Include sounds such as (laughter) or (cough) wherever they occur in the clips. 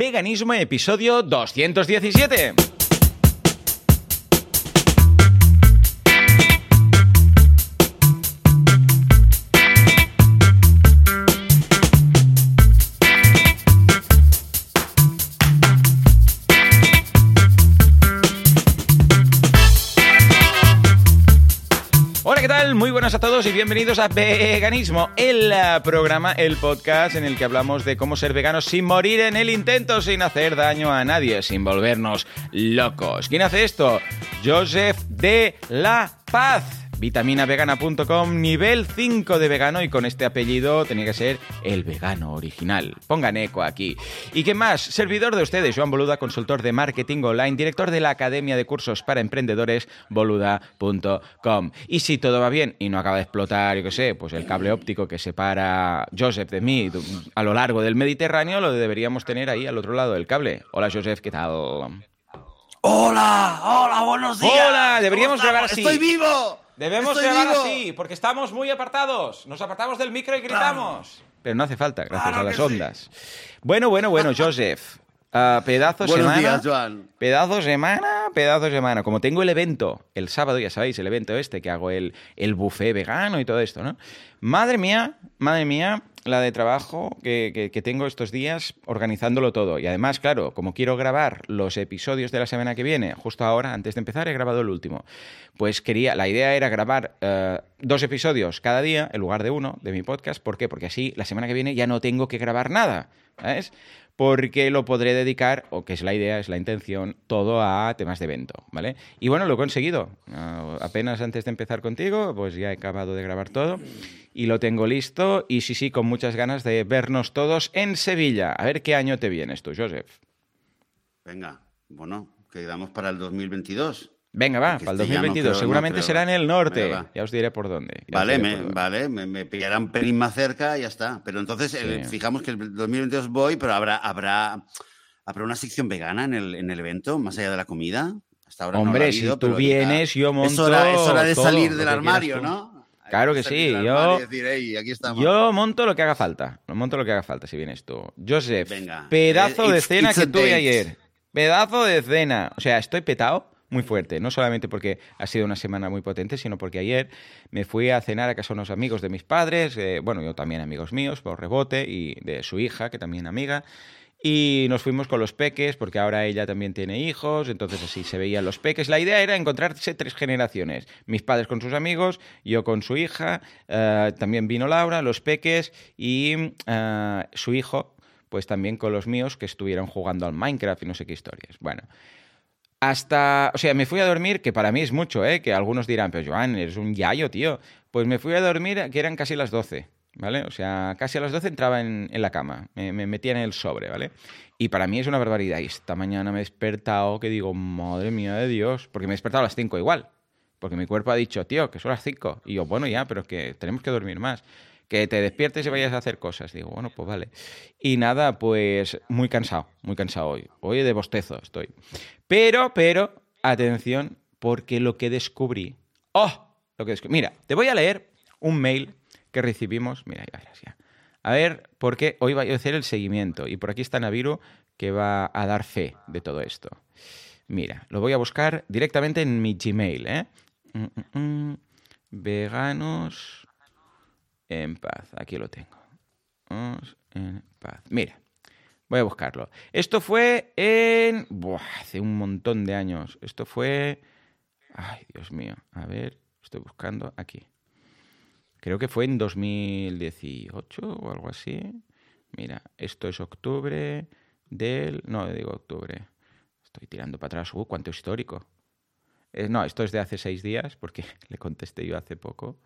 Veganismo episodio 217. A todos y bienvenidos a Veganismo, el eh, programa, el podcast en el que hablamos de cómo ser veganos sin morir en el intento, sin hacer daño a nadie, sin volvernos locos. ¿Quién hace esto? Joseph de la Paz vitaminavegana.com, nivel 5 de vegano y con este apellido tenía que ser el vegano original. Pongan eco aquí. ¿Y qué más? Servidor de ustedes, Joan Boluda, consultor de marketing online, director de la Academia de Cursos para Emprendedores, boluda.com. Y si todo va bien y no acaba de explotar, yo qué sé, pues el cable óptico que separa Joseph de mí a lo largo del Mediterráneo, lo deberíamos tener ahí al otro lado del cable. Hola Joseph, ¿qué tal? Hola, hola, buenos días. Hola, deberíamos grabar así. Estoy vivo. Debemos Estoy grabar vivo. así, porque estamos muy apartados. Nos apartamos del micro y gritamos. Pero no hace falta, gracias Claro a las que sí. ondas. Bueno, bueno, bueno, Joseph. (laughs) Ah, pedazo Buenos semana. días, Joan. Pedazo semana, pedazo semana. Como tengo el evento el sábado, ya sabéis, el evento este que hago el, el buffet vegano y todo esto, ¿no? Madre mía, madre mía, la de trabajo que, que- tengo estos días organizándolo todo. Y además, claro, como quiero grabar los episodios de la semana que viene, justo ahora, antes de empezar, he grabado el último. Pues quería, la idea era grabar eh, dos episodios cada día en lugar de uno de mi podcast. ¿Por qué? Porque así la semana que viene ya no tengo que grabar nada. ¿Sabes? Porque lo podré dedicar, o que es la idea, es la intención, todo a temas de evento, ¿vale? Y bueno, lo he conseguido. Ah, apenas antes de empezar contigo, pues ya he acabado de grabar todo y lo tengo listo. Y sí, sí, con muchas ganas de vernos todos en Sevilla. A ver qué año te vienes tú, Joseph. Venga, bueno, quedamos para el 2022. Venga, va, Porque para el este ya no 2022. creo, no Seguramente será en el norte. Venga. Ya os diré por dónde. Vale, diré me, por dónde. vale, me, un pelín más cerca y ya está. Pero entonces, eh, fijamos que el 2022 voy, pero habrá, habrá, habrá una sección vegana en el, en el evento, más allá de la comida. Hasta ahora no ha Hombre, si habido, tú ya- vienes, yo monto Es hora, es hora de todo salir del armario. ¿no? Claro que sí, yo- armario y decir, "Ey, aquí estamos. Yo monto lo que haga falta. Lo monto lo que haga falta si vienes tú. Joseph, Venga. pedazo Eh, de it's- cena it's que tuve ayer. Pedazo de cena. O sea, estoy petado muy fuerte. No solamente porque ha sido una semana muy potente, sino porque ayer me fui a cenar a casa de unos amigos de mis padres. eh, bueno, yo también amigos míos, por rebote, y de su hija, que también amiga. Y nos fuimos con los peques, porque ahora ella también tiene hijos, entonces así se veían los peques. La idea era encontrarse tres generaciones. Mis padres con sus amigos, yo con su hija, eh, también vino Laura, los peques y eh, su hijo, pues también con los míos que estuvieron jugando al Minecraft y no sé qué historias. Bueno, hasta, o sea, me fui a dormir, que para mí es mucho, ¿eh? Que algunos dirán, pero Joan, eres un yayo, tío. Pues me fui a dormir, que eran casi las 12, ¿vale? O sea, casi a las 12 entraba en, la cama, me, me metía en el sobre, ¿vale? Y para mí es una barbaridad. Y esta mañana me he despertado que digo, madre mía de Dios, porque me he despertado a las 5 igual. Porque mi cuerpo ha dicho, tío, que son las 5. Y yo, bueno, ya, pero que tenemos que dormir más. Que te despiertes y vayas a hacer cosas. Digo, bueno, pues vale. Y nada, pues muy cansado, muy cansado hoy. Hoy de bostezo estoy. Pero, pero, atención, porque lo que descubrí. ¡Oh! Lo que descubrí. Mira, te voy a leer un mail que recibimos. Mira, ya verás ya. A ver, porque hoy voy a hacer el seguimiento. Y por aquí está Naviru, que va a dar fe de todo esto. Mira, lo voy a buscar directamente en mi Gmail, ¿eh? Mm, mm, mm. Veganos en paz. Aquí lo tengo. En paz. Mira, voy a buscarlo. Esto fue en... Buah, hace un montón de años. Esto fue... Ay, Dios mío. A ver, estoy buscando aquí. Creo que fue en 2018 o algo así. Mira, esto es octubre del... No, digo octubre. Estoy tirando para atrás. Uh, cuánto histórico. Eh, no, esto es de hace seis días, porque (laughs) le contesté yo hace poco.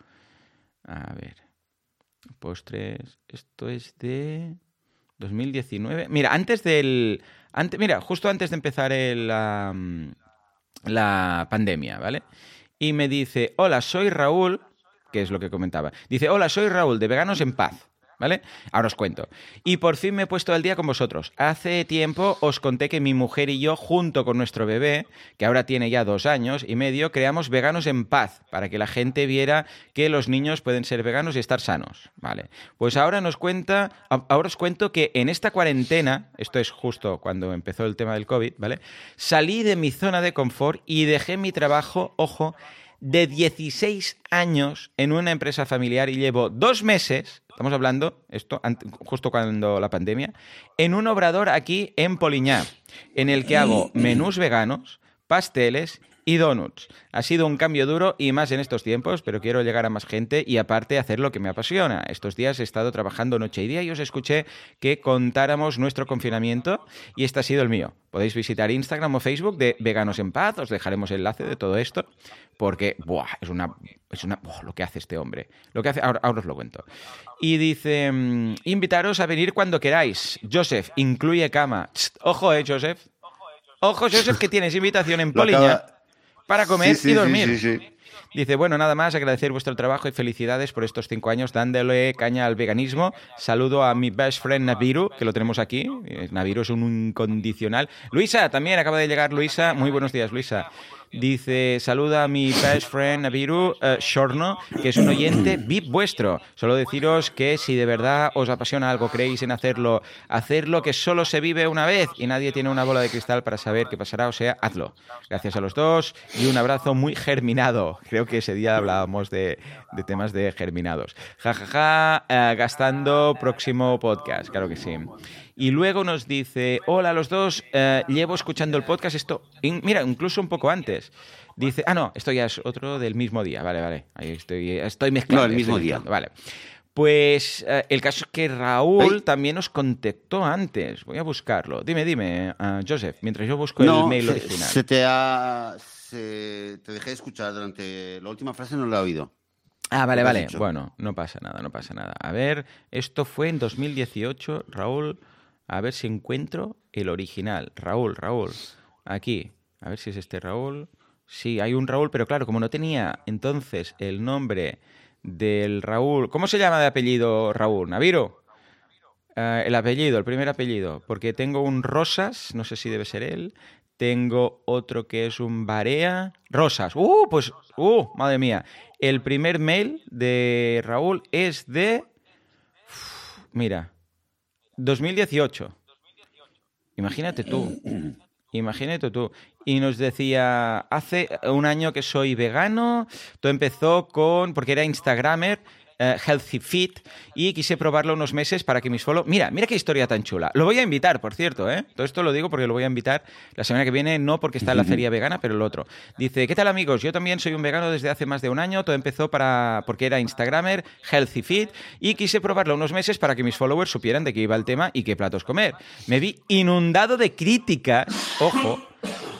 A ver. Postres. Esto es de 2019. Mira, antes del. Ante, mira, justo antes de empezar el, la pandemia, ¿vale? Y me dice: Hola, soy Raúl. Que es lo que comentaba. Dice: Hola, soy Raúl de Veganos en Paz. ¿Vale? Ahora os cuento. Y por fin me he puesto al día con vosotros. Hace tiempo os conté que mi mujer y yo, junto con nuestro bebé, que ahora tiene ya dos años y medio, creamos Veganos en Paz, para que la gente viera que los niños pueden ser veganos y estar sanos. ¿Vale? Pues ahora nos cuenta, ahora os cuento que en esta cuarentena, esto es justo cuando empezó el tema del COVID, ¿vale? Salí de mi zona de confort y dejé mi trabajo, ojo, de 16 años en una empresa familiar y llevo dos meses, estamos hablando, esto justo cuando la pandemia, en un obrador aquí en Poliñá, en el que hago menús veganos, pasteles y donuts. Ha sido un cambio duro y más en estos tiempos, pero quiero llegar a más gente y aparte hacer lo que me apasiona. Estos días he estado trabajando noche y día y os escuché que contáramos nuestro confinamiento y este ha sido el mío. Podéis visitar Instagram o Facebook de Veganos en Paz, os dejaremos el enlace de todo esto, porque buah, es una es una lo que hace este hombre. Lo que hace ahora, os lo cuento. Y dice, mm, invitaros a venir cuando queráis. Joseph, incluye cama. ojo, eh, Joseph. Ojo, Joseph, que tienes invitación en Poliña para comer y dormir. Dice, bueno, nada más, agradecer vuestro trabajo y felicidades por estos cinco años dándole caña al veganismo. Saludo a mi best friend Naviru, que lo tenemos aquí. Eh, Naviru es un incondicional. Luisa, también acaba de llegar Luisa. Muy buenos días, Luisa. Dice, saluda a mi best friend Naviru uh, Shorno, que es un oyente (clears throat) VIP vuestro. Solo deciros que si de verdad os apasiona algo, creéis en hacerlo, hacerlo que solo se vive una vez y nadie tiene una bola de cristal para saber qué pasará, o sea, hazlo. Gracias a los dos y un abrazo muy germinado. Creo que ese día hablábamos de, temas de germinados. Jajaja, ja, ja, uh, gastando próximo podcast, claro que sí. Y luego nos dice, hola los dos, eh, llevo escuchando el podcast esto, mira, incluso un poco antes. Dice, ah, no, esto ya es otro del mismo día, vale, vale, ahí estoy, estoy mezclando. No, el mismo día. Vale. Pues eh, el caso es que Raúl también nos contactó antes. Voy a buscarlo. Dime, dime, uh, Joseph, mientras yo busco el mail original. Se te ha. Se, te dejé de escuchar durante. La última frase no la he oído. Ah, vale, vale. Bueno, no pasa nada, no pasa nada. A ver, esto fue en 2018, Raúl. A ver si encuentro el original. Raúl, Raúl. Aquí. A ver si es este Raúl. Sí, hay un Raúl, pero claro, como no tenía entonces el nombre del Raúl. ¿Cómo se llama de apellido Raúl? ¿Naviro? Eh, el apellido, el primer apellido. Porque tengo un Rosas, no sé si debe ser él. Tengo otro que es un Barea. Rosas. ¡Uh! Pues, ¡uh! Madre mía. El primer mail de Raúl es de. mira, 2018. Imagínate tú. Imagínate tú. Y nos decía, hace un año que soy vegano, todo empezó con, porque era Instagramer, eh, Healthy Fit y quise probarlo unos meses para que mis follow... Mira, mira qué historia tan chula. Lo voy a invitar, por cierto, ¿eh? Todo esto lo digo porque lo voy a invitar la semana que viene, no porque está en la feria vegana, pero el otro. Dice, ¿qué tal amigos? Yo también soy un vegano desde hace más de un año. Todo empezó para porque era Instagramer, Healthy Fit y quise probarlo unos meses para que mis followers supieran de qué iba el tema y qué platos comer. Me vi inundado de críticas, ojo,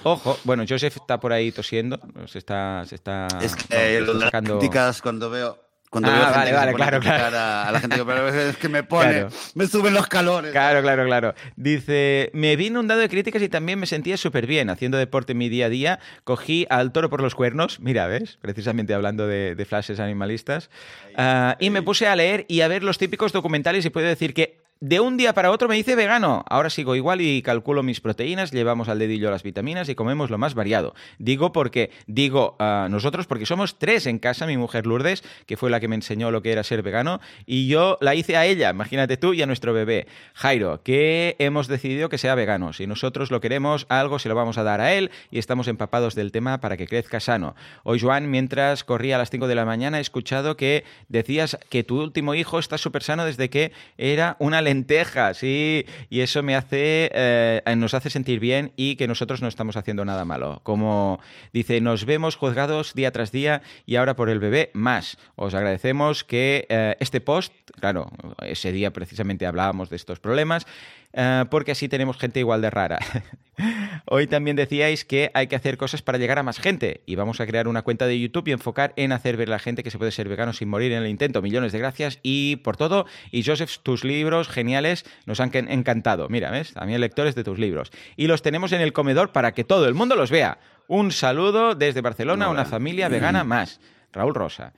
Ojo, bueno, Joseph está por ahí tosiendo, se está, se está es que, eh, críticas cuando veo cuando ah, vale, vale, claro, claro. A, la gente que es que me pone, me suben los calores. Claro, claro, claro. Dice, me vi inundado de críticas y también me sentía súper bien haciendo deporte en mi día a día. Cogí al toro por los cuernos, mira, ¿ves? Precisamente hablando de, de flashes animalistas. Uh, y me puse a leer y a ver los típicos documentales y puedo decir que de un día para otro me hice vegano. Ahora sigo igual y calculo mis proteínas, llevamos al dedillo las vitaminas y comemos lo más variado. Digo porque, digo a nosotros porque somos tres en casa, mi mujer Lourdes, que fue la que me enseñó lo que era ser vegano, y yo la hice a ella, imagínate tú, y a nuestro bebé, Jairo, que hemos decidido que sea vegano. Si nosotros lo queremos, algo se lo vamos a dar a él y estamos empapados del tema para que crezca sano. Hoy, Joan, mientras corría a las 5 de la mañana, he escuchado que decías que tu último hijo está súper sano desde que era una lentejas y, y eso me hace, eh, nos hace sentir bien y que nosotros no estamos haciendo nada malo. Como dice, nos vemos juzgados día tras día y ahora por el bebé más. Os agradecemos que eh, este post, claro, ese día precisamente hablábamos de estos problemas, eh, porque así tenemos gente igual de rara. (laughs) Hoy también decíais que hay que hacer cosas para llegar a más gente y vamos a crear una cuenta de YouTube y enfocar en hacer ver a la gente que se puede ser vegano sin morir en el intento. Millones de gracias y por todo. Y Joseph, tus libros geniales nos han encantado. Mira, ¿ves? También lectores de tus libros. Y los tenemos en el comedor para que todo el mundo los vea. Un saludo desde Barcelona, una familia vegana (clears throat) más. Raúl Rosa.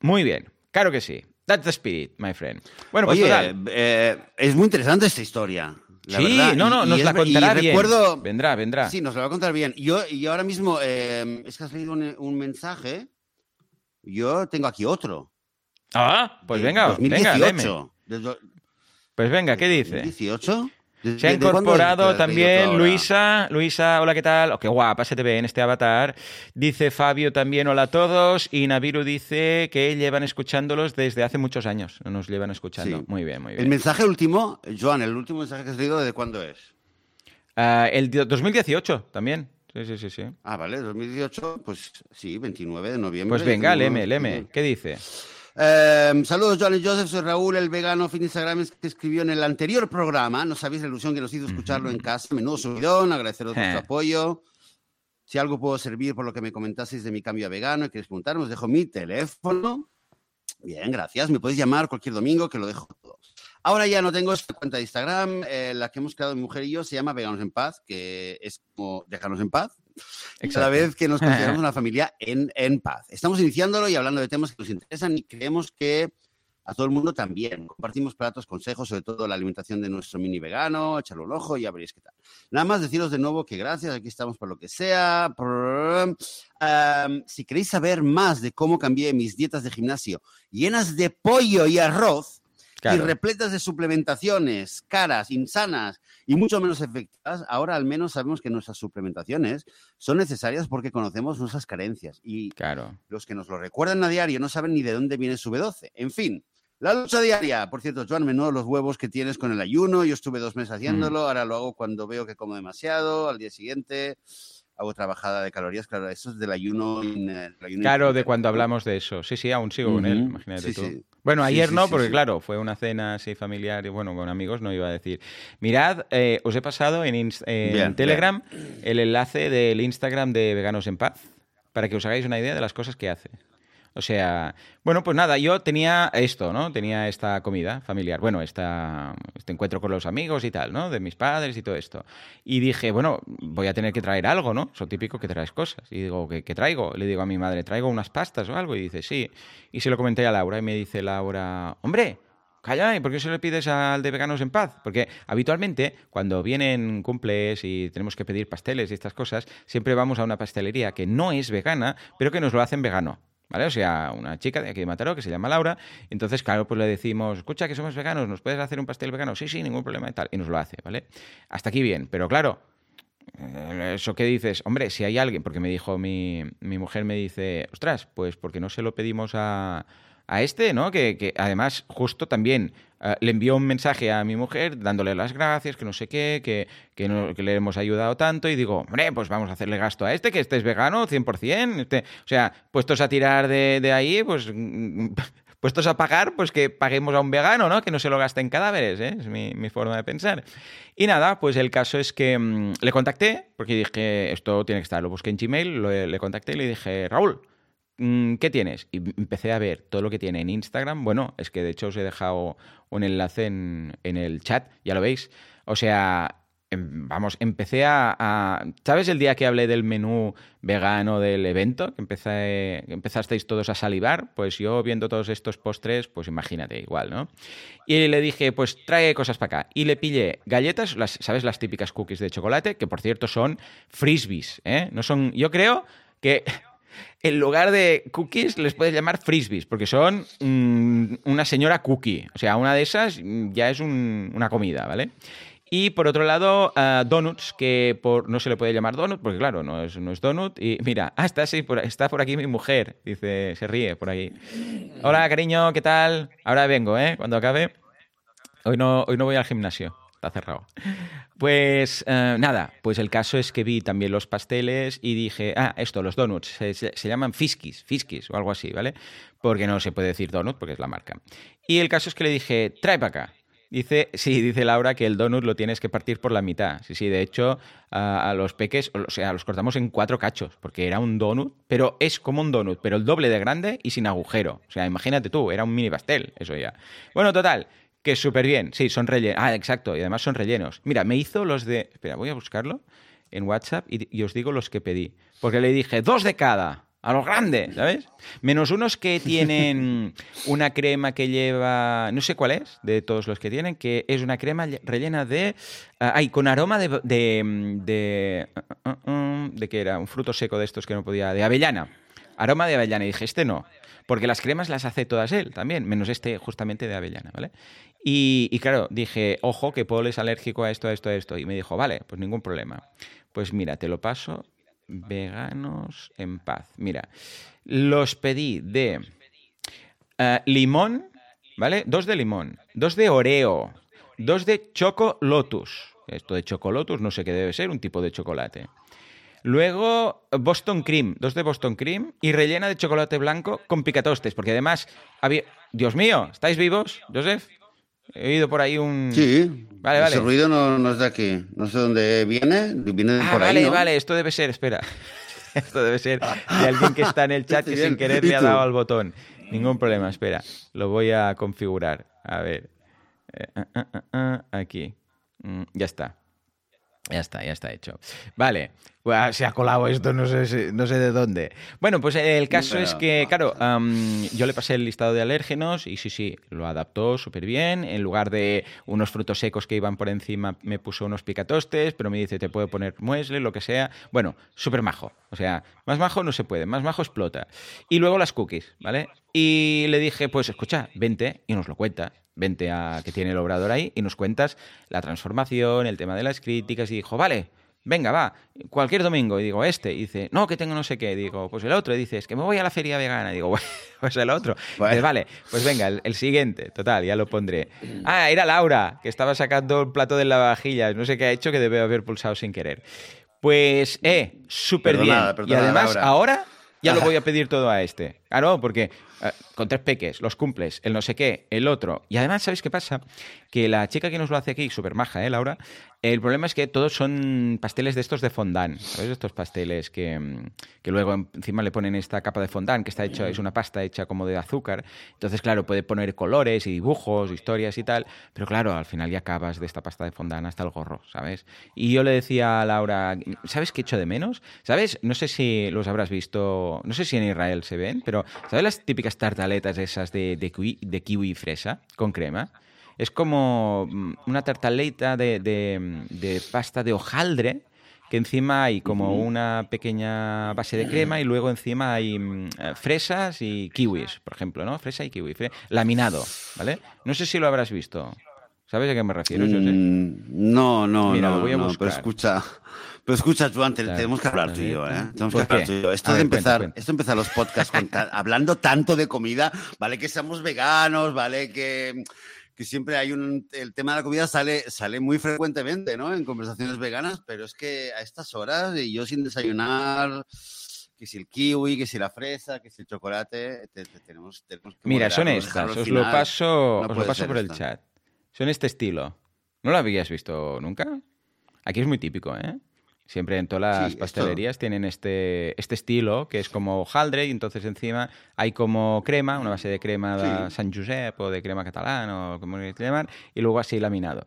Muy bien, claro que sí. That's the spirit, my friend. Bueno, pues Oye, total. eh, es muy interesante esta historia. la Sí, verdad. no, no, Y- nos es la contará bien. recuerdo- Vendrá, vendrá. Sí, nos lo va a contar bien. Yo, y ahora mismo, eh, es que has leído un, un mensaje. Yo tengo aquí otro. Ah, pues venga, venga, 2018. deme. De do- Pues venga, ¿qué dice? 2018. ¿De- Se ha incorporado también? Luisa. Luisa, hola, ¿qué tal? Oh, qué guapa se te ve en este avatar. Dice Fabio también, hola a todos. Y Naviru dice que llevan escuchándolos desde hace muchos años. Nos llevan escuchando. Sí. Muy bien, muy El bien. mensaje último, Joan, el último mensaje que has leído, ¿de cuándo es? Ah, el di- 2018 también. Sí, sí, sí, sí. Ah, vale, 2018, pues sí, 29 de noviembre. Pues venga, Tenemos- leme, leme. ¿Qué dice? Eh, saludos, Joan y Joseph. Soy Raúl, el vegano fin Instagram que escribió en el anterior programa. No sabéis la ilusión que nos hizo escucharlo en casa. Menudo subidón, agradeceros vuestro Eh. apoyo. Si algo puedo servir por lo que me comentasteis de mi cambio a vegano y queréis preguntarme, os dejo mi teléfono. Bien, gracias. Me podéis llamar cualquier domingo que lo dejo todo. Ahora ya no tengo esta cuenta de Instagram, eh, la que hemos creado mi mujer y yo, se llama Veganos en Paz, que es como dejarnos en paz. Cada vez que nos (laughs) consideramos una familia en, en paz. Estamos iniciándolo y hablando de temas que nos interesan y creemos que a todo el mundo también. Compartimos platos, consejos, sobre todo la alimentación de nuestro mini vegano, echarle un ojo y ya veréis qué tal. Nada más deciros de nuevo que gracias, aquí estamos por lo que sea. Si queréis saber más de cómo cambié mis dietas de gimnasio llenas de pollo y arroz, y repletas de suplementaciones caras, insanas y mucho menos efectivas, ahora al menos sabemos que nuestras suplementaciones son necesarias porque conocemos nuestras carencias y Claro. los que nos lo recuerdan a diario no saben ni de dónde viene su B12. En fin, la lucha diaria. Por cierto, Joan, menudo los huevos que tienes con el ayuno. Yo estuve dos meses haciéndolo, ahora lo hago cuando veo que como demasiado, al día siguiente hago otra bajada de calorías. Claro, eso es del ayuno. in- del ayuno Claro, de cuando hablamos de eso. Sí, sí, aún sigo con él, imagínate Sí, tú. sí. Bueno, ayer sí, no, porque claro, fue una cena así familiar y bueno, con amigos no iba a decir. Mirad, eh, os he pasado en, en Bien, Telegram el enlace del Instagram de Veganos en Paz para que os hagáis una idea de las cosas que hace. O sea, bueno, pues nada, yo tenía esto, ¿no? Tenía esta comida familiar, bueno, esta, este encuentro con los amigos y tal, ¿no? De mis padres y todo esto. Y dije, bueno, voy a tener que traer algo, ¿no? Eso típico que traes cosas. Y digo, ¿qué, traigo? Le digo a mi madre, ¿traigo unas pastas o algo? Y dice, sí. Y se lo comenté a Laura y me dice Laura, hombre, Calla, ¿y por qué se le pides al de Veganos en Paz? Porque habitualmente, cuando vienen cumples y tenemos que pedir pasteles y estas cosas, siempre vamos a una pastelería que no es vegana, pero que nos lo hacen vegano. ¿Vale? O sea, una chica de aquí de Mataró que se llama Laura. Entonces, claro, pues le decimos, escucha que somos veganos, ¿nos puedes hacer un pastel vegano? Sí, sí, ningún problema y tal. Y nos lo hace, ¿vale? Hasta aquí bien. Pero claro, eh, eso que dices, hombre, si hay alguien, porque me dijo mi, mi mujer, me dice, ostras, pues porque no se lo pedimos a, a este, ¿no? Que, que además justo también eh, le envió un mensaje a mi mujer dándole las gracias, que no sé qué, que, que, no- le hemos ayudado tanto y digo, hombre, pues vamos a hacerle gasto a este, que este es vegano 100%, este, o sea, puestos a tirar de, de ahí, pues... (laughs) Puestos a pagar, pues que paguemos a un vegano, ¿no? Que no se lo gaste en cadáveres, ¿eh? Es mi, mi forma de pensar. Y nada, pues el caso es que mm, le contacté, porque dije, esto tiene que estar, lo busqué en Gmail, le contacté y le dije, Raúl, ¿qué tienes? Y empecé a ver todo lo que tiene en Instagram. Bueno, es que de hecho os he dejado un enlace en, en el chat, ya lo veis. O sea, em, vamos, empecé a, ¿Sabes el día que hablé del menú vegano del evento? Que, empecé, empezasteis todos a salivar. Pues yo viendo todos estos postres, pues imagínate, igual, ¿no? Y le dije, pues trae cosas para acá. Y le pillé galletas, ¿sabes? Las típicas cookies de chocolate, que por cierto son frisbees, ¿eh? No son, yo creo que en lugar de cookies les puedes llamar frisbees, porque son mm, una señora cookie. O sea, una de esas mm, ya es un- una comida, ¿vale? Y por otro lado, ah, donuts, que por, no se le puede llamar donut, porque claro, no es, donut. Y mira, ah, está, por, está por aquí mi mujer, dice, se ríe por ahí. Hola, cariño, ¿qué tal? Ahora vengo, ¿eh? Cuando acabe. Hoy no, hoy no voy al gimnasio, está cerrado. Pues eh, nada, pues el caso es que vi también los pasteles y dije, ah, esto, los donuts, se, llaman fiskis, fiskis o algo así, ¿vale? Porque no se puede decir donut porque es la marca. Y el caso es que le dije, trae para acá. Dice, (laughs) sí, dice Laura que el donut lo tienes que partir por la mitad. Sí, sí, de hecho, a, a los peques, o sea, los cortamos en cuatro cachos, porque era un donut, pero es como un donut, pero el doble de grande y sin agujero. O sea, imagínate tú, era un mini pastel, eso ya. Bueno, total, que súper bien. Sí, son rellenos. Ah, exacto, y además son rellenos. Mira, me hizo los de. Espera, voy a buscarlo en WhatsApp y, y os digo los que pedí. Porque le dije, dos de cada. a lo grande, ¿sabes? Menos unos que tienen (laughs) una crema que lleva, no sé cuál es, de todos los que tienen, que es una crema rellena de, ah, ay, con aroma de, de, de, uh, uh, de que era un fruto seco de estos que no podía, de avellana, aroma de avellana. Y dije, este no, porque las cremas las hace todas él también, menos este justamente de avellana, ¿vale? Y, y claro, dije, ojo, que Paul es alérgico a esto, a esto, a esto. Y me dijo, vale, pues ningún problema. Pues mira, te lo paso veganos en paz. Mira, los pedí de uh, limón, ¿vale? Dos de limón, dos de oreo, dos de choco lotus. Esto de choco lotus no sé qué debe ser, un tipo de chocolate. Luego Boston Cream, dos de Boston Cream y rellena de chocolate blanco con picatostes, porque además había... Dios mío, ¿estáis vivos, Joseph? He oído por ahí un... Sí, vale, vale. ese ruido no, no, es de aquí. No sé dónde viene, viene de ah, por vale, ahí, ¿no? vale, esto debe ser, espera. (laughs) Esto debe ser de alguien que está en el chat y (laughs) sin querer le ha dado al botón. Ningún problema, espera. Lo voy a configurar. A ver. Eh, uh, uh, aquí. Mm, ya está. Ya está, ya está hecho. Vale, se ha colado esto, no sé, no sé de dónde. Bueno, pues el caso es que, claro, um, yo le pasé el listado de alérgenos y sí, sí, lo adaptó súper bien. En lugar de unos frutos secos que iban por encima, me puso unos picatostes, pero me dice, te puedo poner muesle, lo que sea. Bueno, súper majo. O sea, más majo no se puede, más majo explota. Y luego las cookies, ¿vale? Y le dije, pues escucha, vente y nos lo cuenta vente a que tiene el obrador ahí y nos cuentas la transformación, el tema de las críticas y dijo, vale, venga, va, cualquier domingo. Y digo, este. Y dice, no, que tengo no sé qué. digo, pues el otro. Y dice, es que me voy a la feria vegana. Y digo, (laughs) pues el otro. Bueno. Dice, vale, pues venga, el, el, siguiente. Total, ya lo pondré. Ah, era Laura, que estaba sacando el plato de lavavajillas. No sé qué ha hecho, que debe haber pulsado sin querer. Pues, eh, súper bien. y además, Laura. ahora ya lo voy a pedir todo a este. Claro, porque con tres peques, los cumples, el no sé qué, el otro. Y además, ¿sabes qué pasa? Que la chica que nos lo hace aquí, súper maja, ¿eh, Laura? El problema es que todos son pasteles de estos de fondant, ¿sabes? Estos pasteles que, que luego encima le ponen esta capa de fondant que está hecha, es una pasta hecha como de azúcar. Entonces, claro, puede poner colores y dibujos, historias y tal. Pero claro, al final ya acabas de esta pasta de fondant hasta el gorro, ¿sabes? Y yo le decía a Laura, ¿sabes qué echo de menos? ¿Sabes? No sé si los habrás visto, no sé si en Israel se ven, pero ¿sabes las típicas tartaletas esas de, de, kiwi, de kiwi y fresa con crema? Es como una tartaleta de, de, de, pasta de hojaldre, que encima hay como una pequeña base de crema y luego encima hay fresas y kiwis, por ejemplo, ¿no? Fresa y kiwi, laminado, ¿vale? No sé si lo habrás visto. ¿Sabes a qué me refiero? Mm, no, no, Mira, no, lo voy a no, buscar. pero escucha, pero escucha, Joan, te, Claro. tenemos que hablar tú y yo, ¿eh? Tenemos ¿por que hablar tú y yo. Esto A de ver, empezar, cuenta. esto de empezar los podcasts con hablando tanto de comida, vale que seamos veganos, vale que, que siempre hay un el tema de la comida sale sale muy frecuentemente, ¿no? En conversaciones veganas, pero es que a estas horas y yo sin desayunar que si el kiwi, que si la fresa, que si el chocolate, te- te- tenemos, tenemos que Mira, son estas, os lo paso, No os lo paso por el chat. Son este estilo. ¿No lo habías visto nunca? Aquí es muy típico, ¿eh? Siempre en todas las Sí, pastelerías tienen este, este estilo, que es como hojaldre, y entonces encima hay como crema, una base de crema de Sí. San Josep o de crema catalán o como queráis llamar, y luego así laminado.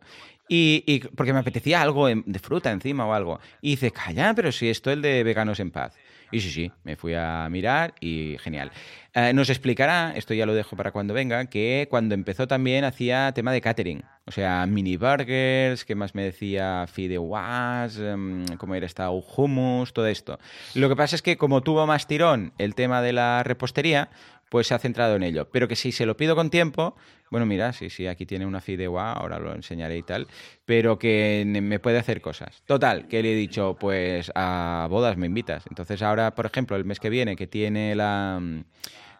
Y, y porque me apetecía algo de fruta encima o algo. Y dice, calla, pero si esto es el de Veganos en Paz. Y sí, sí, me fui a mirar y genial. Eh, nos explicará, esto ya lo dejo para cuando venga, que cuando empezó también hacía tema de catering. O sea, mini burgers, ¿qué más me decía? Fideuás, em, cómo era esta hummus, todo esto. Lo que pasa es que como tuvo más tirón el tema de la repostería, pues se ha centrado en ello. Pero que si se lo pido con tiempo, bueno, mira, sí, sí, aquí tiene una fideuá, ahora lo enseñaré y tal, pero que me puede hacer cosas. Total, que le he dicho, pues a bodas me invitas. Entonces ahora, por ejemplo, el mes que viene, que tiene la...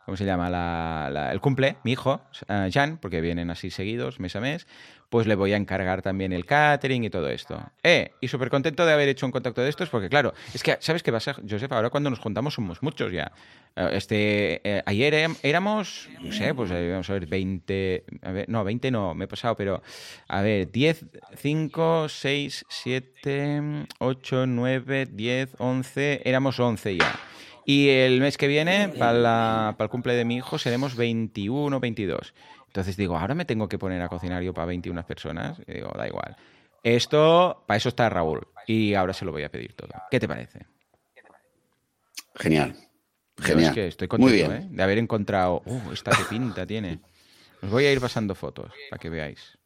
¿Cómo se llama? La- la- el cumple, mi hijo, eh, Jan, porque vienen así seguidos, mes a mes, pues le voy a encargar también el catering y todo esto. Eh, y súper contento de haber hecho un contacto de estos, porque claro, es que, ¿sabes qué pasa, Josep? Ahora cuando nos juntamos somos muchos ya. Eh, Este, eh, ayer éram- éramos, no sé, pues eh, vamos a ver, 20, a ver, no, 20 no, me he pasado, pero a ver, 10, 5, 6, 7, 8, 9, 10, 11, éramos 11 ya. Y el mes que viene, para, el cumple de mi hijo, seremos 21, 22. Entonces digo, ahora me tengo que poner a cocinar yo para 21 personas. Y digo, da igual. Esto, para eso está Raúl. Y ahora se lo voy a pedir todo. ¿Qué te parece? Genial. Genial. Es que estoy contento Muy bien. ¿eh? de haber encontrado. ¡Uh, esta qué pinta tiene! Os voy a ir pasando fotos para que veáis.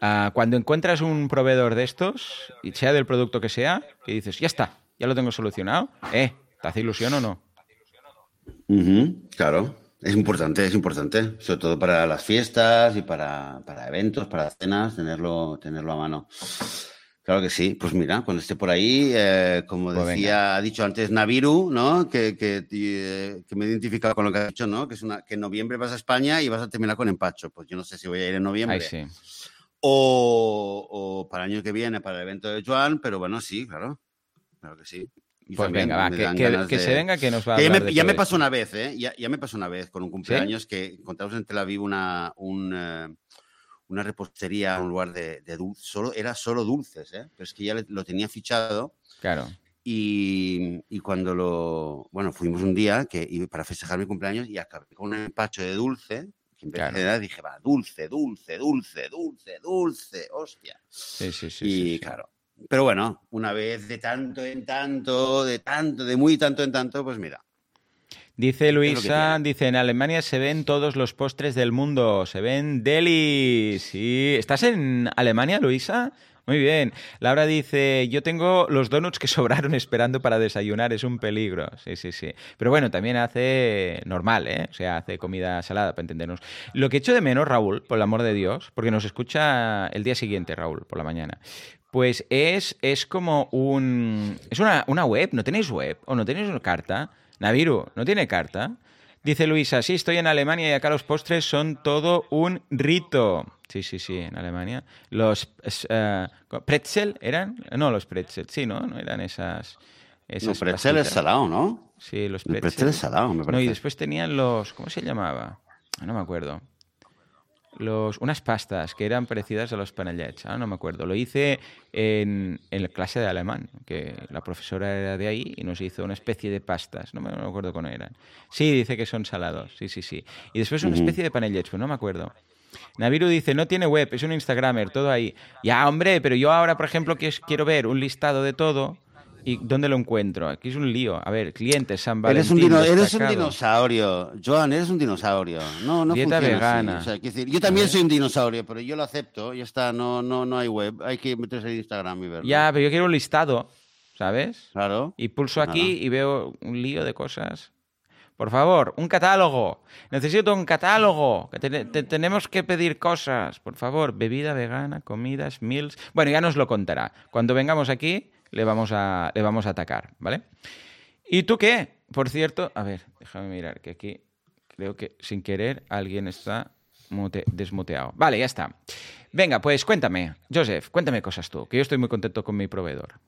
Ah, cuando encuentras un proveedor de estos, y sea del producto que sea, que dices, ya está, ya lo tengo solucionado, ¿eh? ¿Te hace ilusión o no? Ujú, claro, es importante, es importante, sobre todo para las fiestas y para, para eventos, para cenas, tenerlo, tenerlo a mano. Claro que sí, pues mira, cuando esté por ahí, eh, como Pues decía, ha dicho antes Naviru, ¿no? Que, que, eh, que me he identificado con lo que ha dicho, ¿no? Que es una, que en noviembre vas a España y vas a terminar con empacho. Pues yo no sé si voy a ir en noviembre. Sí. O, o para el año que viene, para el evento de Joan, pero bueno, sí, claro. Claro que sí. Y Pues venga, va, que, que- que de- se venga que nos va a que ya me, ya me pasó una vez, ¿eh? Ya, ya me pasó una vez con un cumpleaños que encontramos en Tel Aviv una, un, eh, una repostería, un lugar de, de dulces. Solo, era solo dulces, ¿eh? Pero es que ya lo tenía fichado Claro. y, y cuando lo... Bueno, fuimos un día que, y para festejar mi cumpleaños y acabé con un empacho de dulce. Que en vez Claro. de dar dije, va, dulce, dulce, dulce, dulce, dulce, hostia. Sí, sí, sí. y sí, sí. claro. Pero bueno, una vez de tanto en tanto, de tanto, de muy tanto en tanto, pues mira. Dice Luisa, dice, en Alemania se ven todos los postres del mundo, se ven delis. ¿Estás en Alemania, Luisa? Muy bien. Laura dice, yo tengo los donuts que (laughs) sobraron esperando para desayunar, es un peligro. Sí, sí, sí. Pero bueno, también hace normal, ¿eh? O sea, hace comida salada, para entendernos. Lo que echo de menos, Raúl, por el amor de Dios, porque nos escucha el día siguiente, Raúl, por la mañana. Pues es, es como un... Es una, una web, ¿no tenéis web? ¿O no tenéis una carta? Naviru, ¿no tiene carta? Dice Luisa, sí, estoy en Alemania y acá los postres son todo un rito. Sí, sí, sí, en Alemania. Los eh, pretzel eran, no, los pretzel, sí, ¿no? No eran esas. esas No, pretzel es salado, ¿no? Sí, los El pretzel. pretzel es salado, me No, y parece. después tenían los, ¿cómo se llamaba? No me acuerdo. Los, unas pastas que eran parecidas a los panellets, ah, no me acuerdo. Lo hice en, en la clase de alemán, que la profesora era de ahí y nos hizo una especie de pastas, no me, no me acuerdo cómo eran. Sí, dice que son salados, sí, sí, sí. Y después una especie de panellets, pues no me acuerdo. Naviru dice, no tiene web, es un Instagramer, todo ahí. Ya, hombre, pero yo ahora, por ejemplo, que quiero ver un listado de todo. ¿Y dónde lo encuentro? Aquí es un lío. A ver, clientes, San Eres Valentín. un, dino- eres un dinosaurio, Joan, eres un dinosaurio. No, no Dieta funciona así. vegana. O sea, decir, yo también soy un dinosaurio, pero yo lo acepto, ya está, no, no, no hay web, hay que meterse en Instagram y verlo. Ya, pero yo quiero un listado, ¿sabes? Claro. Y pulso Nada. aquí y veo un lío de cosas. Por favor, un catálogo. Necesito un catálogo. Que te- te- tenemos que pedir cosas. Por favor, bebida vegana, comidas, meals. Bueno, ya nos lo contará. Cuando vengamos aquí, le vamos a, le vamos a atacar, ¿vale? ¿Y tú qué? Por cierto, a ver, déjame mirar, que aquí creo que sin querer alguien está mute- desmuteado. Vale, ya está. Venga, pues cuéntame, Joseph, cuéntame cosas tú, que yo estoy muy contento con mi proveedor.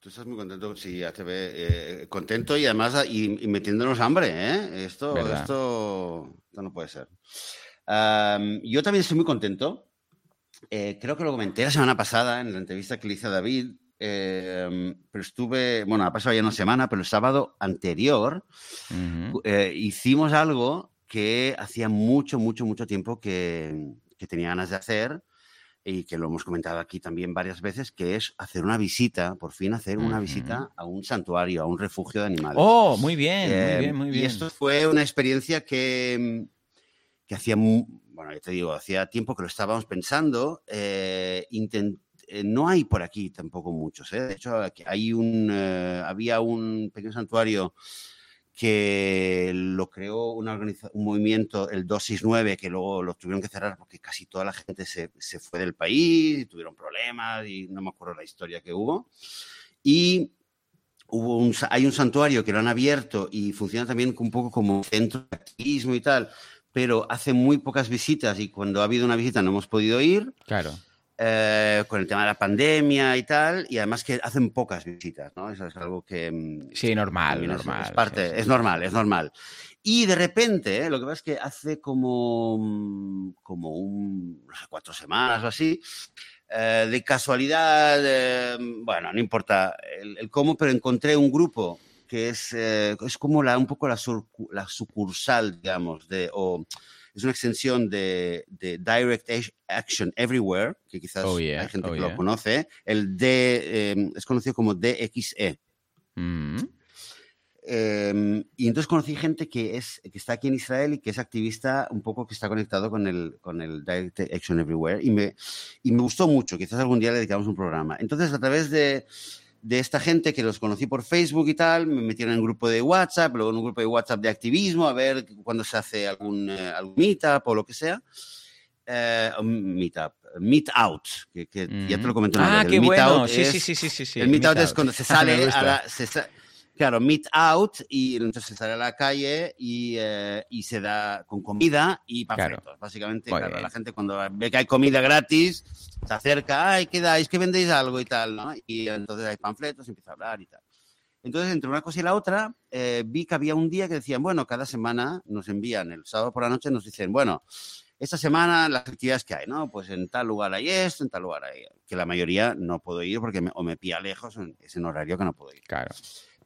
Tú estás muy contento, sí, ya te ve eh, contento y además y, y metiéndonos hambre, ¿eh? Esto, esto, esto no puede ser. Yo también estoy muy contento. Eh, creo que lo comenté la semana pasada en la entrevista que le hice a David, eh, pero estuve, bueno, ha pasado ya una semana, pero el sábado anterior eh, hicimos algo que hacía mucho, mucho, mucho tiempo que, que tenía ganas de hacer y que lo hemos comentado aquí también varias veces, que es hacer una visita, por fin hacer una visita a un santuario, a un refugio de animales. Oh, muy bien, Eh, muy bien, muy bien. Y esto fue una experiencia que, que hacía, bueno, ya te digo, hacía tiempo que lo estábamos pensando. eh, eh, no hay por aquí tampoco muchos. ¿eh? De hecho, hay un, eh, había un pequeño santuario que lo creó un movimiento, el 269, que luego lo tuvieron que cerrar porque casi toda la gente se, se fue del país, tuvieron problemas y no me acuerdo la historia que hubo. Y hubo hay un santuario que lo han abierto y funciona también un poco como centro de activismo y tal, pero hace muy pocas visitas y cuando ha habido una visita no hemos podido ir Claro. Eh, con el tema de la pandemia y tal, y además que hacen pocas visitas, ¿no? Eso es algo que... mm, Sí, normal, normal. Es, parte, sí, sí. es normal, es normal. Y de repente, ¿eh? lo que pasa es que hace como, mm, como un, no sé, cuatro semanas o así, eh, de casualidad, eh, bueno, no importa el, el cómo, pero encontré un grupo que es, eh, es como la, un poco la, surcu- la sucursal, digamos, de, o es una extensión de, de Direct Ac- Action Everywhere, que quizás Oh, yeah, hay gente oh, que yeah. lo conoce. El D, eh, es conocido como DXE. Mm. em, y entonces conocí gente que, es, que está aquí en Israel y que es activista un poco que está conectado con el, con el Direct Action Everywhere. Y me, y me gustó mucho. Quizás algún día le dedicamos un programa. Entonces, a través de, de esta gente que los conocí por Facebook y tal, me metieron en un grupo de WhatsApp, luego en un grupo de WhatsApp de activismo, a ver cuándo se hace algún, eh, algún meetup o lo que sea. Eh, meetup, meet out, que, que ya te lo comenté. una Ah, vez. qué El meet bueno. out Sí, es- sí, sí, sí, sí, sí. el meet out es cuando se sale (laughs) a la, se claro, meet out y entonces sale a la calle y, eh, y se da con comida y Claro. panfletos. Básicamente, Muy claro, bien. la gente cuando ve que hay comida gratis se acerca, ay, ¿qué dais? ¿Qué vendéis algo y tal? ¿no? Y entonces hay panfletos, empieza a hablar y tal. Entonces, entre una cosa y la otra, eh, vi que había un día que decían, bueno, cada semana nos envían, el sábado por la noche nos dicen, bueno, esta semana las actividades que hay, ¿no? Pues en tal lugar hay esto, en tal lugar hay... Que la mayoría no puedo ir porque me- o me pilla lejos, es en horario que no puedo ir. Claro.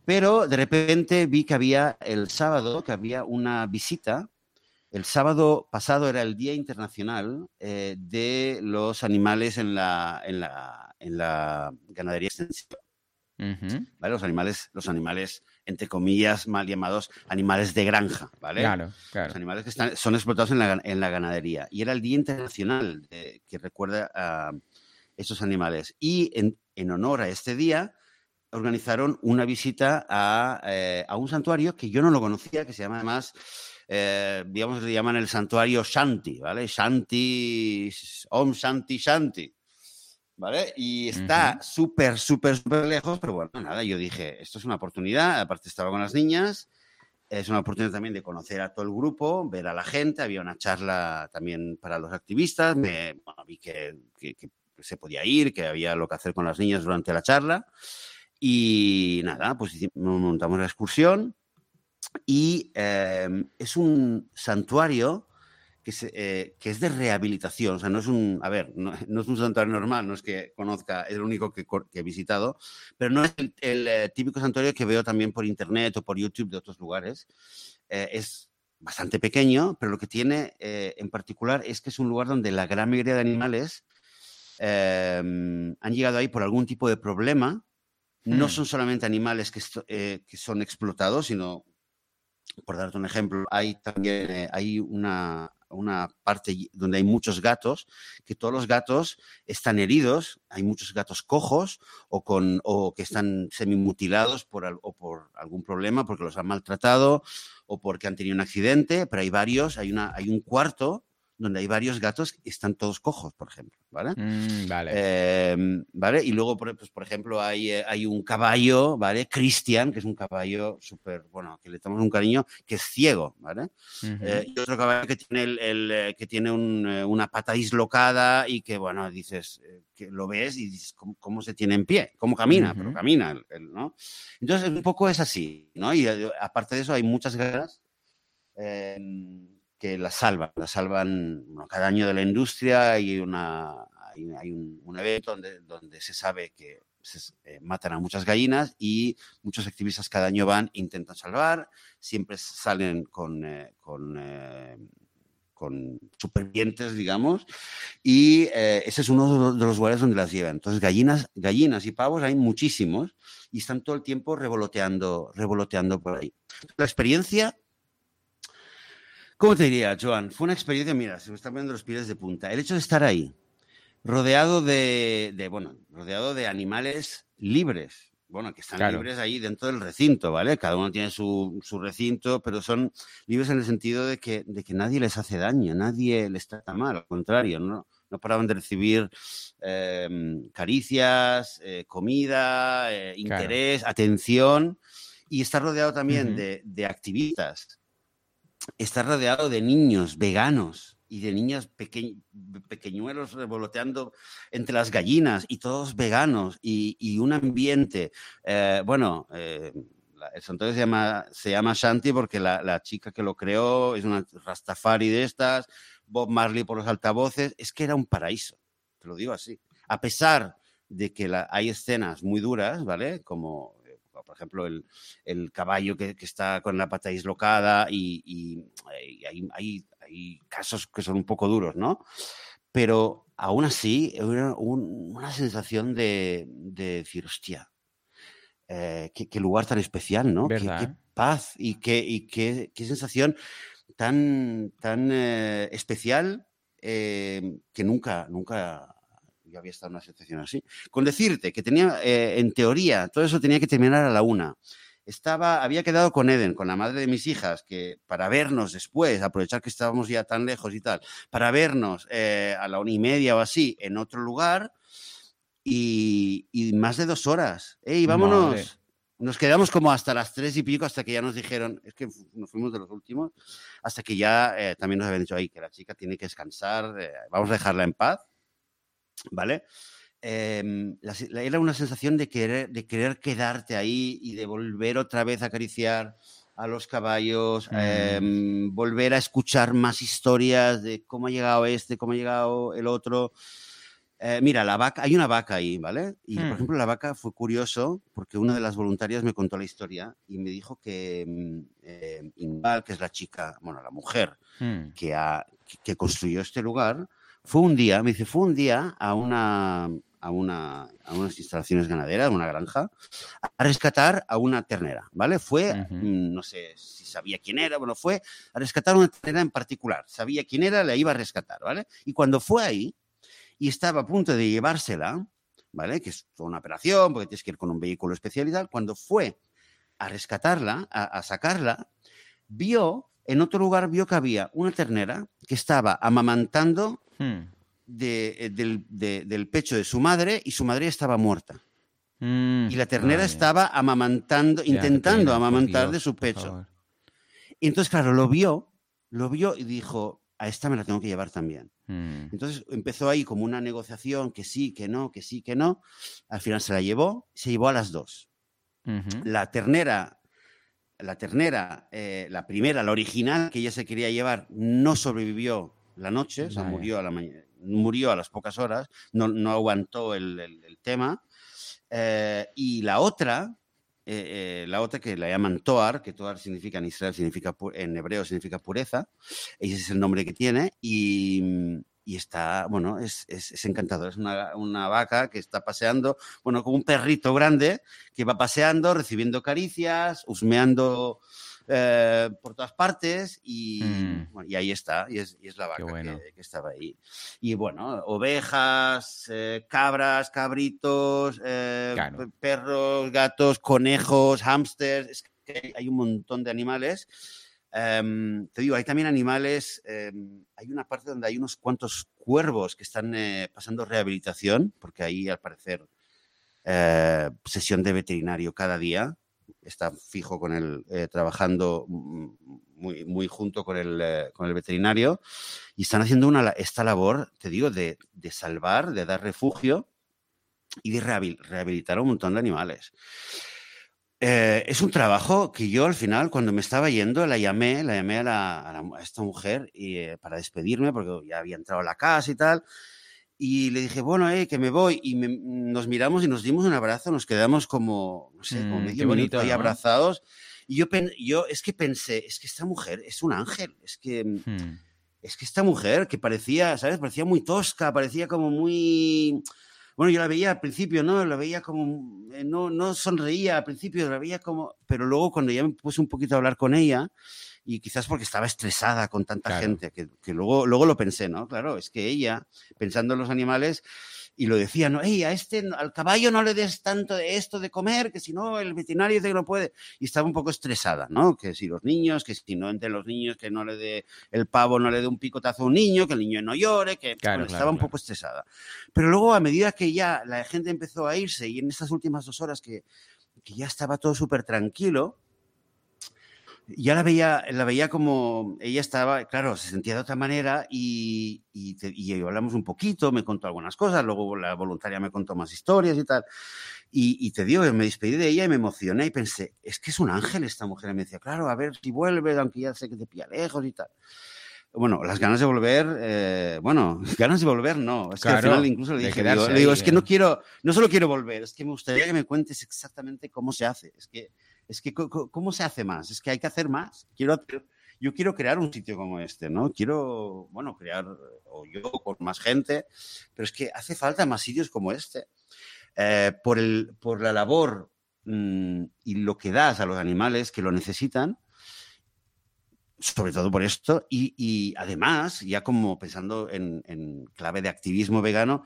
Pero de repente vi que había el sábado, que había una visita. El sábado pasado era el Día Internacional eh, de los animales en la, en la, en la ganadería extensiva. Ujú. ¿vale? Los animales, los animales, entre comillas, mal llamados animales de granja, ¿vale? Claro, claro. Los animales que están, son explotados en la, en la ganadería. Y era el Día Internacional de- que recuerda a esos animales. Y en, en honor a este día, organizaron una visita a, eh, a un santuario que yo no lo conocía, que se llama además, eh, digamos, le llaman el santuario Shanti, ¿vale? Shanti, Om Shanti Shanti. ¿Vale? Y está Ujú. súper, súper, súper lejos, pero bueno, nada, yo dije, esto es una oportunidad, aparte estaba con las niñas, es una oportunidad también de conocer a todo el grupo, ver a la gente. Había una charla también para los activistas. Me, bueno, vi que, que- que se podía ir, que había lo que hacer con las niñas durante la charla. Y nada, pues montamos la excursión. Y eh, es un santuario eh, que es de rehabilitación. O sea, no es un, a ver, no, (laughs) es un santuario normal, no es que conozca, es el único que, he visitado, pero no es el, eh, típico santuario que veo también por internet o por YouTube de otros lugares. Eh, es bastante pequeño, pero lo que tiene en particular es que es un lugar donde la gran mayoría de animales eh, han llegado ahí por algún tipo de problema. No Hmm. son solamente animales que, eh, que son explotados, sino, por darte un ejemplo, hay también eh, hay una, una parte donde hay muchos gatos, que todos los gatos están heridos, hay muchos gatos cojos o, con, o que están semimutilados por, o por algún problema, porque los han maltratado o porque han tenido un accidente, pero hay varios, hay, una, hay un cuarto donde hay varios gatos que están todos cojos, por ejemplo, ¿vale? Mm, vale. Eh, ¿Vale? Y luego, por, pues, por ejemplo, hay, eh, hay un caballo, ¿vale? Christian, que es un caballo súper, bueno, que le damos un cariño, que es ciego, ¿vale? Ujú. Eh, y otro caballo que tiene, el, el, eh, que tiene un, eh, una pata dislocada y que, bueno, dices, que lo ves y dices, ¿cómo, cómo se tiene en pie? ¿Cómo camina? Pero camina, ¿no? Entonces, un poco es así, ¿no? Y aparte de eso, hay muchas guerras eh, que las salvan. Las salvan bueno, cada año de la industria. Hay, una, hay, hay un, un evento donde, donde se sabe que se eh, matan a muchas gallinas y muchos activistas cada año van intentan salvar. Siempre salen con, eh, con, eh, con supervivientes, digamos. Y eh, ese es uno de los lugares donde las llevan. Entonces, gallinas, gallinas y pavos hay muchísimos y están todo el tiempo revoloteando, revoloteando por ahí. La experiencia ¿Cómo te diría, Joan? Fue una experiencia, mira, se me están poniendo los pies de punta. El hecho de estar ahí, rodeado de, de, bueno, rodeado de animales libres, bueno, que están Claro. libres ahí dentro del recinto, ¿vale? Cada uno tiene su, su recinto, pero son libres en el sentido de que, de que nadie les hace daño, nadie les trata mal, al contrario, no, no paraban de recibir eh, caricias, eh, comida, eh, Claro. interés, atención, y estar rodeado también de, de activistas está rodeado de niños veganos y de niños peque- pequeñuelos revoloteando entre las gallinas y todos veganos y, un ambiente, eh, bueno, eh, el santuario se llama, se llama Shanti porque la, la chica que lo creó es una Rastafari de estas, Bob Marley por los altavoces, es que era un paraíso, te lo digo así. A pesar de que hay escenas muy duras, ¿vale? Como, por ejemplo, el, el caballo que, que está con la pata dislocada y, y, eh, y hay, hay- hay casos que son un poco duros, ¿no? Pero aún así, una sensación de, de decir, hostia, eh, qué, qué lugar tan especial, ¿no? Qué- paz y qué, y qué, qué sensación tan, tan eh, especial eh, que nunca, nunca yo había estado en una situación así. Con decirte que tenía, eh, en teoría, todo eso tenía que terminar a la una. Estaba, había quedado con Eden, con la madre de mis hijas, que para vernos después, aprovechar que estábamos ya tan lejos y tal, para vernos a la una y media o así en otro lugar y, y más de dos horas. ¡Ey, vámonos! Madre. Nos quedamos como hasta las tres y pico, hasta que ya nos dijeron, es que nos fuimos de los últimos, hasta que ya eh, también nos habían dicho ahí que la chica tiene que descansar, eh, vamos a dejarla en paz, ¿vale? Em, la era una sensación de querer, de querer quedarte ahí y de volver otra vez a acariciar a los caballos, Mm. em, volver a escuchar más historias de cómo ha llegado este, cómo ha llegado el otro. Eh, mira, la vaca, hay una vaca ahí, ¿vale? Y por ejemplo, la vaca fue curioso porque una de las voluntarias me contó la historia y me dijo que mm, eh, Inbal, que es la chica, bueno, la mujer Mm. que, ha- que construyó este lugar, fue un día, me dice, fue un día a una a, una, a unas instalaciones ganaderas, a una granja, a rescatar a una ternera, ¿vale? Fue, mm, no sé si sabía quién era, bueno, fue a rescatar una ternera en particular, sabía quién era, la iba a rescatar, ¿vale? Y cuando fue ahí y estaba a punto de llevársela, ¿vale? Que es toda una operación, porque tienes que ir con un vehículo especial y tal, cuando fue a rescatarla, a, a sacarla, vio, en otro lugar vio que había una ternera que estaba amamantando Mm. de- eh, del, de- del pecho de su madre y su madre estaba muerta. Mm. Y la ternera estaba amamantando, Ya, intentando amamantar de su pecho. Y entonces, claro, lo vio, lo vio y dijo, a esta me la tengo que llevar también. Mm. Entonces empezó ahí como una negociación, que sí, que no, que sí, que no. Al final se la llevó, se llevó a las dos. La ternera, la ternera, eh, la primera, la original que ella se quería llevar, no sobrevivió la noche, o sea, Vaya. murió a, la murió a las pocas horas, no, no aguantó el, el- el tema. Eh, y la otra, eh, eh, la otra que la llaman Toar, que Toar significa en Israel, significa en hebreo significa pureza, ese es el nombre que tiene, y, y está, bueno, es, es, es encantador, es una, una vaca que está paseando, bueno, como un perrito grande que va paseando, recibiendo caricias, husmeando eh, por todas partes y, Mm. bueno, y ahí está, y es, y es la vaca bueno. que, que estaba ahí. Y bueno, ovejas, eh, cabras, cabritos, eh, Claro. perros, gatos, conejos, hámsters, es que hay un montón de animales. Em, te digo, hay también animales, em, hay una parte donde hay unos cuantos cuervos que están eh, pasando rehabilitación, porque ahí al parecer eh, sesión de veterinario cada día, está fijo con él, eh, trabajando muy, muy junto con el, eh, con el veterinario, y están haciendo una, esta labor, te digo, de, de salvar, de dar refugio y de rehabil- rehabilitar a un montón de animales. Eh, es un trabajo que yo al final, cuando me estaba yendo, la llamé, la llamé a, la- a la- a esta mujer y, eh, para despedirme, porque ya había entrado a la casa y tal. Y le dije, bueno, eh, que me voy. Y me- nos miramos y nos dimos un abrazo, nos quedamos como, no sé, como Mm, medio bonito, minuto ahí ¿no? abrazados. Y yo, yo es que pensé, es que esta mujer es un ángel, es que Mm. es que esta mujer que parecía, ¿sabes? Parecía muy tosca, parecía como muy... Bueno, yo la veía al principio, ¿no? La veía como... eh, No, no sonreía al principio, la veía como... Pero luego cuando ya me puse un poquito a hablar con ella, y quizás porque estaba estresada con tanta Claro. gente, que, que luego, luego lo pensé, ¿no? Claro, es que ella, pensando en los animales, y lo decía, no, Ey, a este, al caballo no le des tanto de esto de comer, que si no, el veterinario dice que no puede. Y estaba un poco estresada, ¿no? Que si los niños, que si no entre los niños, que no le dé el pavo, no le dé un picotazo a un niño, que el niño no llore, que Claro, bueno, claro, estaba un poco estresada. Pero luego, a medida que ya la gente empezó a irse, y en estas últimas dos horas que, que ya estaba todo súper tranquilo, ya la veía, la veía como ella estaba, claro, se sentía de otra manera y, y, te- y hablamos un poquito, me contó algunas cosas, luego la voluntaria me contó más historias y tal. Y, y te digo, me despedí de ella y me emocioné y pensé, es que es un ángel esta mujer. Y me decía, claro, a ver si vuelves, aunque ya sé que te pilla lejos y tal. Bueno, las ganas de volver, eh, bueno, (laughs) ganas de volver no. Es que al Claro, final incluso le dije, digo, le digo, ahí, es que eh. no quiero, no solo quiero volver, es que me gustaría que me cuentes exactamente cómo se hace. Es que, es que, ¿cómo se hace más? Es que hay que hacer más. Quiero yo quiero crear un sitio como este, ¿no? Quiero, bueno, crear, o yo con más gente, pero es que hace falta más sitios como este. Eh, por, el, por la labor mm, y lo que das a los animales que lo necesitan, sobre todo por esto, y, además, ya como pensando en, en, clave de activismo vegano,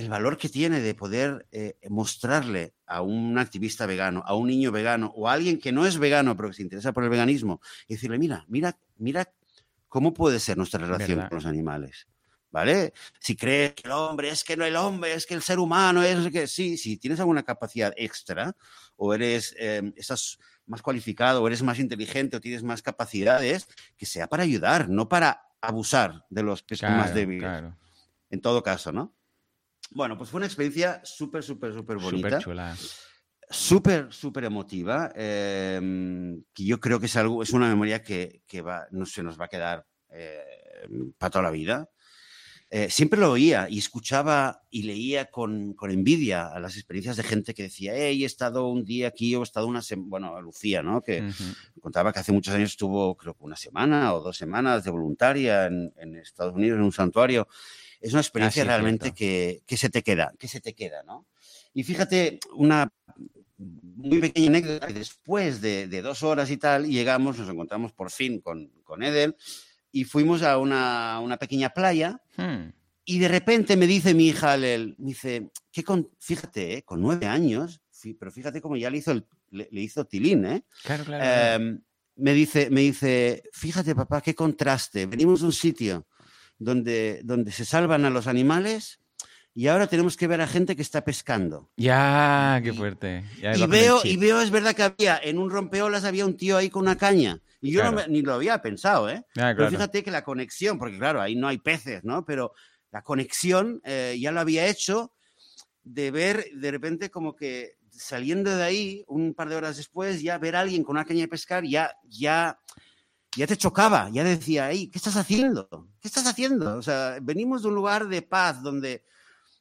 el valor que tiene de poder eh, mostrarle a un activista vegano, a un niño vegano o a alguien que no es vegano pero que se interesa por el veganismo, y decirle, mira, mira, mira cómo puede ser nuestra relación ¿verdad? con los animales. ¿Vale? Si crees que el hombre es que no el hombre, es que el ser humano es que sí, si tienes alguna capacidad extra o eres eh, estás más cualificado o eres más inteligente o tienes más capacidades, que sea para ayudar, no para abusar de los que son Claro, más débiles. claro. En todo caso, ¿no? Bueno, pues fue una experiencia súper, súper, súper bonita. Súper chula. súper, súper emotiva, eh, que yo creo que es algo, es una memoria que, que va, no se nos va a quedar eh, para toda la vida. Eh, siempre lo oía y escuchaba y leía con, con, envidia a las experiencias de gente que decía, hey, he estado un día aquí o he estado una semana, bueno, Lucía, ¿no? Que uh -huh. contaba que hace muchos años estuvo, creo que una semana o dos semanas de voluntaria en, en Estados Unidos en un santuario. Es una experiencia ah, sí, realmente que, que, se te queda, que se te queda, ¿no? Y fíjate, una muy pequeña anécdota, después de, de, dos horas y tal, llegamos, nos encontramos por fin con, con Edel y fuimos a una, una pequeña playa hmm. y de repente me dice mi hija, Alel, me dice, ¿qué con, fíjate, eh, con nueve años, pero fíjate cómo ya le hizo, el, le, le, hizo Tilín, ¿eh? Claro, claro. Eh, me, dice, me dice, fíjate papá, qué contraste, venimos de un sitio donde, donde se salvan a los animales y ahora tenemos que ver a gente que está pescando. Ya, qué fuerte. Ya y, veo, y veo, es verdad que había, en un rompeolas había un tío ahí con una caña. Y yo claro. no me, ni lo había pensado, ¿eh? Ah, claro. Pero fíjate que la conexión, porque claro, ahí no hay peces, ¿no? Pero la conexión eh, ya lo había hecho de ver de repente como que saliendo de ahí, un par de horas después, ya ver a alguien con una caña de pescar, ya, ya, ya te chocaba, ya decía, hey, ¿qué estás haciendo? ¿Qué estás haciendo? O sea, venimos de un lugar de paz donde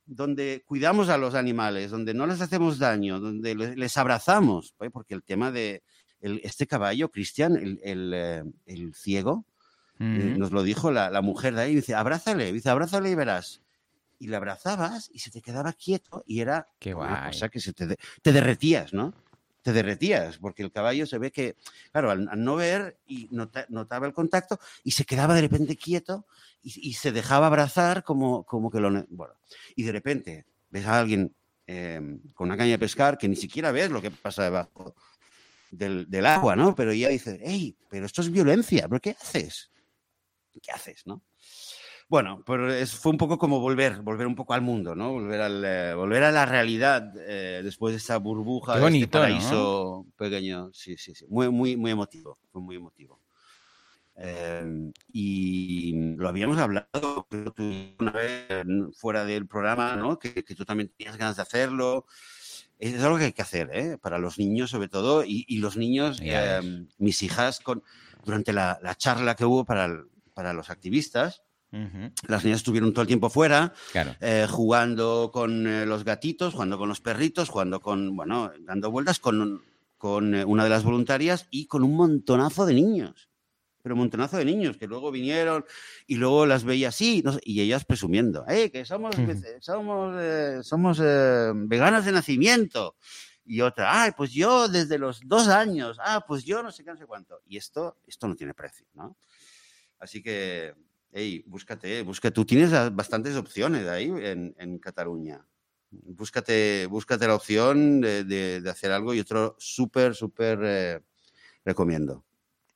donde cuidamos a los animales, donde no les hacemos daño, donde les abrazamos, porque el tema de el, este caballo, Cristian, el, el, eh, el, ciego, mm -hmm. nos lo dijo la, la, mujer de ahí, dice, abrázale, dice, abrázale y verás. Y le abrazabas y se te quedaba quieto y era Qué una cosa que se te, te derretías, ¿no? Te derretías, porque el caballo se ve que, claro, al, no ver y nota, notaba el contacto y se quedaba de repente quieto y, se dejaba abrazar como, como que lo... Bueno, y de repente ves a alguien eh, con una caña de pescar que ni siquiera ves lo que pasa debajo del, del agua, ¿no? Pero ya dices, hey, pero esto es violencia, ¿pero qué haces? ¿Qué haces, no? Bueno, pero es, fue un poco como volver, volver un poco al mundo, ¿no? Volver, al, eh, volver a la realidad eh, después de esa burbuja, Qué bonito, de este paraíso ¿no? pequeño. Sí, sí, sí. Muy, muy, muy emotivo. Fue muy emotivo. Eh, y lo habíamos hablado una vez fuera del programa, ¿no? Que, que, tú también tenías ganas de hacerlo. Es algo que hay que hacer, ¿eh? Para los niños, sobre todo, y, y los niños, yeah. mis hijas, con, durante la, la charla que hubo para, para los activistas, Uh -huh. Las niñas estuvieron todo el tiempo fuera, claro. eh, jugando con eh, los gatitos, jugando con los perritos, jugando con, bueno, dando vueltas con, con eh, una de las voluntarias y con un montonazo de niños. Pero un montonazo de niños que luego vinieron y luego las veía así, no sé, y ellas presumiendo, que somos, uh -huh. somos, somos veganas de nacimiento. Y otra, ay, pues yo desde los dos años, ah, pues yo no sé qué, no sé cuánto. Y esto, esto no tiene precio, ¿no? Así que hey, búscate, búscate, tú tienes bastantes opciones ahí en, en Cataluña. Búscate, búscate la opción de, de, de hacer algo y otro súper, súper eh, recomiendo.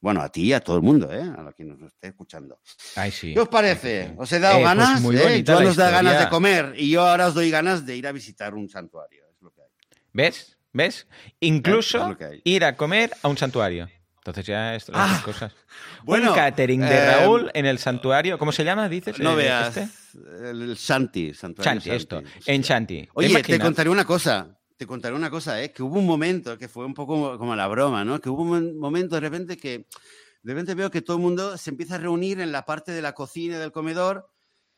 Bueno, a ti y a todo el mundo, ¿eh? a quien nos esté escuchando. Ay, sí. ¿Qué os parece? ¿Os he dado eh, ganas? Pues ¿eh? Yo os da ganas de comer y yo ahora os doy ganas de ir a visitar un santuario. Es lo que hay. ¿Ves? ¿Ves? Incluso ir a comer a un santuario. Entonces ya es ah, cosas. (laughs) Bueno, un catering de eh, Raúl en el santuario. ¿Cómo se llama? Dices. No veas. Este? El Shanti. Shanti, esto. En Shanti. Oye, te, te, contaré una cosa. Te contaré una cosa, ¿eh? Que hubo un momento que fue un poco como la broma, ¿no? Que hubo un momento de repente que de repente veo que todo el mundo se empieza a reunir en la parte de la cocina y del comedor.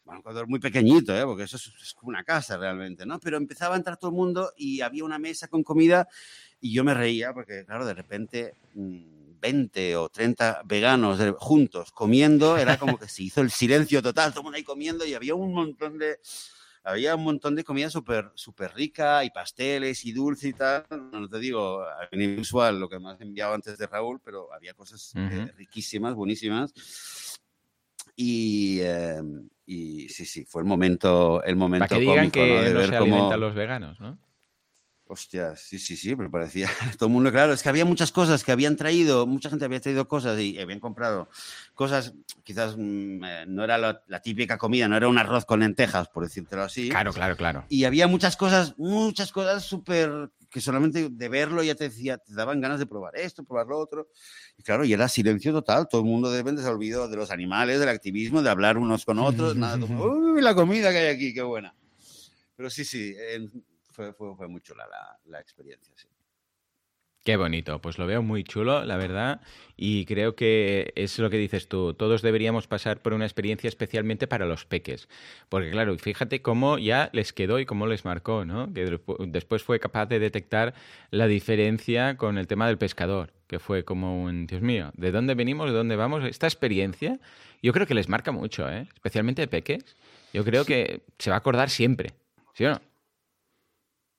Bueno, un comedor muy pequeñito, ¿eh? Porque eso es, es como una casa realmente, ¿no? Pero empezaba a entrar todo el mundo y había una mesa con comida y yo me reía porque, claro, de repente. Mmm, 20 o 30 veganos juntos comiendo, era como que se hizo el silencio total, todo el mundo ahí comiendo y había un montón de había un montón de comida súper super rica y pasteles y dulce y tal, no te digo a nivel visual lo que me has enviado antes de Raúl, pero había cosas eh, riquísimas, buenísimas. Y, eh, y sí, sí, fue el momento, el momento Para que digan cómico, que ¿no? De no ver se cómo- alimentan los veganos, ¿no? Hostia, sí, sí, sí, pero parecía (laughs) todo el mundo, claro, es que había muchas cosas que habían traído, mucha gente había traído cosas y habían comprado cosas, quizás mm, eh, no era la, la típica comida, no era un arroz con lentejas, por decírtelo así. Claro, claro, claro. Y había muchas cosas, muchas cosas súper, que solamente de verlo ya te decía, te daban ganas de probar esto, probar lo otro. Y claro, y era silencio total, todo el mundo de repente se olvidó de los animales, del activismo, de hablar unos con otros, (laughs) nada, mundo, uy, la comida que hay aquí, qué buena. Pero sí, sí, en- fue, fue, fue muy chula la, la experiencia, sí. Qué bonito, pues lo veo muy chulo, la verdad, y creo que es lo que dices tú, todos deberíamos pasar por una experiencia especialmente para los peques, porque claro, fíjate cómo ya les quedó y cómo les marcó, ¿no? Que despu- después fue capaz de detectar la diferencia con el tema del pescador, que fue como un, Dios mío, ¿de dónde venimos, de dónde vamos? Esta experiencia, yo creo que les marca mucho, ¿eh? Especialmente de peques, yo creo que se va a acordar siempre, ¿sí o no?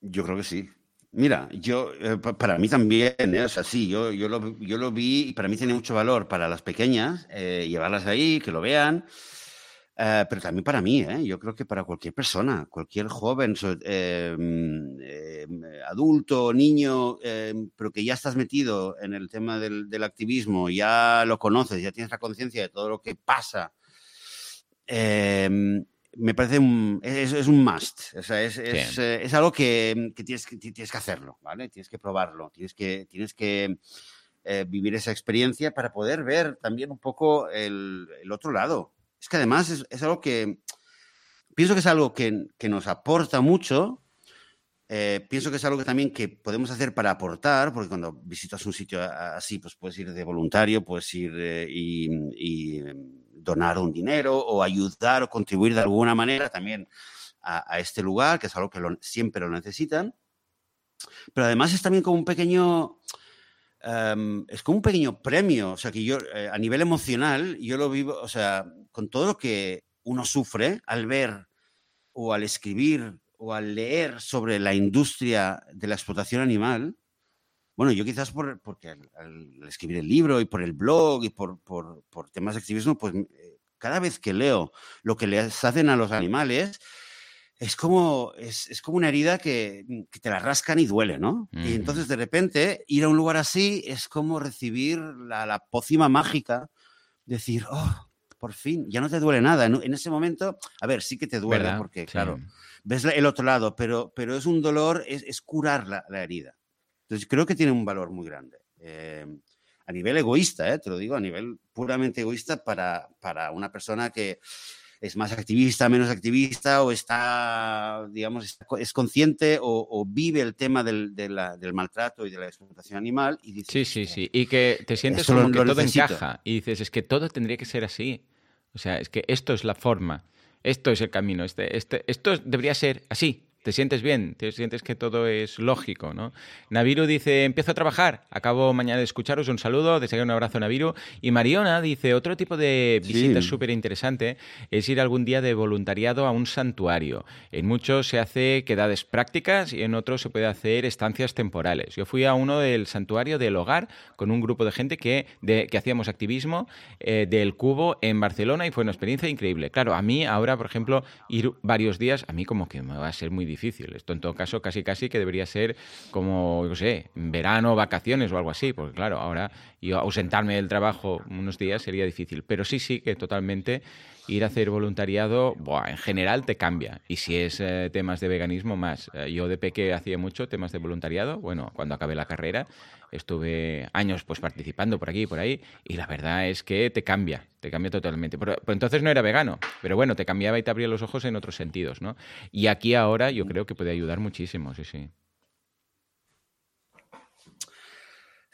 Yo creo que sí. Mira, yo, eh, pa- para mí también, ¿eh? o sea, sí, yo, yo, lo, yo lo vi y para mí tiene mucho valor para las pequeñas, eh, llevarlas ahí, que lo vean, eh, pero también para mí, yo creo que para cualquier persona, cualquier joven, mm, eh, adulto, niño, eh, pero que ya estás metido en el tema del, del activismo, ya lo conoces, ya tienes la conciencia de todo lo que pasa. Me parece un, es, es un must. O sea, es, es, eh, es algo que, que tienes que tienes que hacerlo, ¿vale? Tienes que probarlo, tienes que, tienes que eh, vivir esa experiencia para poder ver también un poco el, el otro lado. Es que además es, es algo que pienso que es algo que, que nos aporta mucho. eh, pienso que es algo que también que podemos hacer para aportar, porque cuando visitas un sitio a- así, pues puedes ir de voluntario, puedes ir eh, y, y, eh, donar un dinero o ayudar o contribuir de alguna manera también a, este lugar, que es algo que siempre lo necesitan. Pero además es también como un pequeño, em, es como un pequeño premio, o sea, que yo eh, a nivel emocional, yo lo vivo, o sea, con todo lo que uno sufre al ver o al escribir o al leer sobre la industria de la explotación animal, bueno, yo quizás por, porque al, al escribir el libro y por el blog y por, por, por temas de activismo, pues eh, cada vez que leo lo que les hacen a los animales, es como, es, es como una herida que, que te la rascan y duele, ¿no? Ujú. Y entonces de repente ir a un lugar así es como recibir la, la pócima mágica, decir, oh, por fin, ya no te duele nada. En, ese momento, a ver, sí que te duele, ¿Verdad? porque Sí. claro, ves el otro lado, pero, pero es un dolor, es, es curar la, la herida. Entonces creo que tiene un valor muy grande. Eh, a nivel egoísta, eh, te lo digo, a nivel puramente egoísta para, para una persona que es más activista, menos activista, o está, digamos, es consciente o, o vive el tema del, de la- del maltrato y de la explotación animal y dice, Sí, sí, "Hostia, sí. Y que te sientes como lo- que lo todo necesito. encaja. Y dices, es que todo tendría que ser así. O sea, es que esto es la forma. Esto es el camino. Este, este, esto debería ser así. Te sientes bien, te sientes que todo es lógico, ¿no? Naviru dice, empiezo a trabajar, acabo mañana de escucharos, un saludo, deseo un abrazo Naviru. Y Mariona dice, otro tipo de visita súper interesante es ir algún día de voluntariado a un santuario. En muchos se hace quedades prácticas y en otros se puede hacer estancias temporales. Yo fui a uno del santuario del hogar con un grupo de gente que, de- que hacíamos activismo eh, del cubo en Barcelona y fue una experiencia increíble. Claro, a mí ahora, por ejemplo, ir varios días, a mí como que me va a ser muy difícil. Esto en todo caso casi casi que debería ser como, yo sé, verano, vacaciones o algo así, porque claro, ahora yo ausentarme del trabajo unos días sería difícil. Pero sí, sí que totalmente ir a hacer voluntariado, buah, en general te cambia. Y si es eh, temas de veganismo, más. Eh, yo de peque hacía mucho temas de voluntariado. Bueno, cuando acabé la carrera estuve años pues participando por aquí y por ahí. Y la verdad es que te cambia, te cambia totalmente. Pero, pero entonces no era vegano, pero bueno, te cambiaba y te abría los ojos en otros sentidos, ¿no? Y aquí ahora yo creo que puede ayudar muchísimo, sí, sí.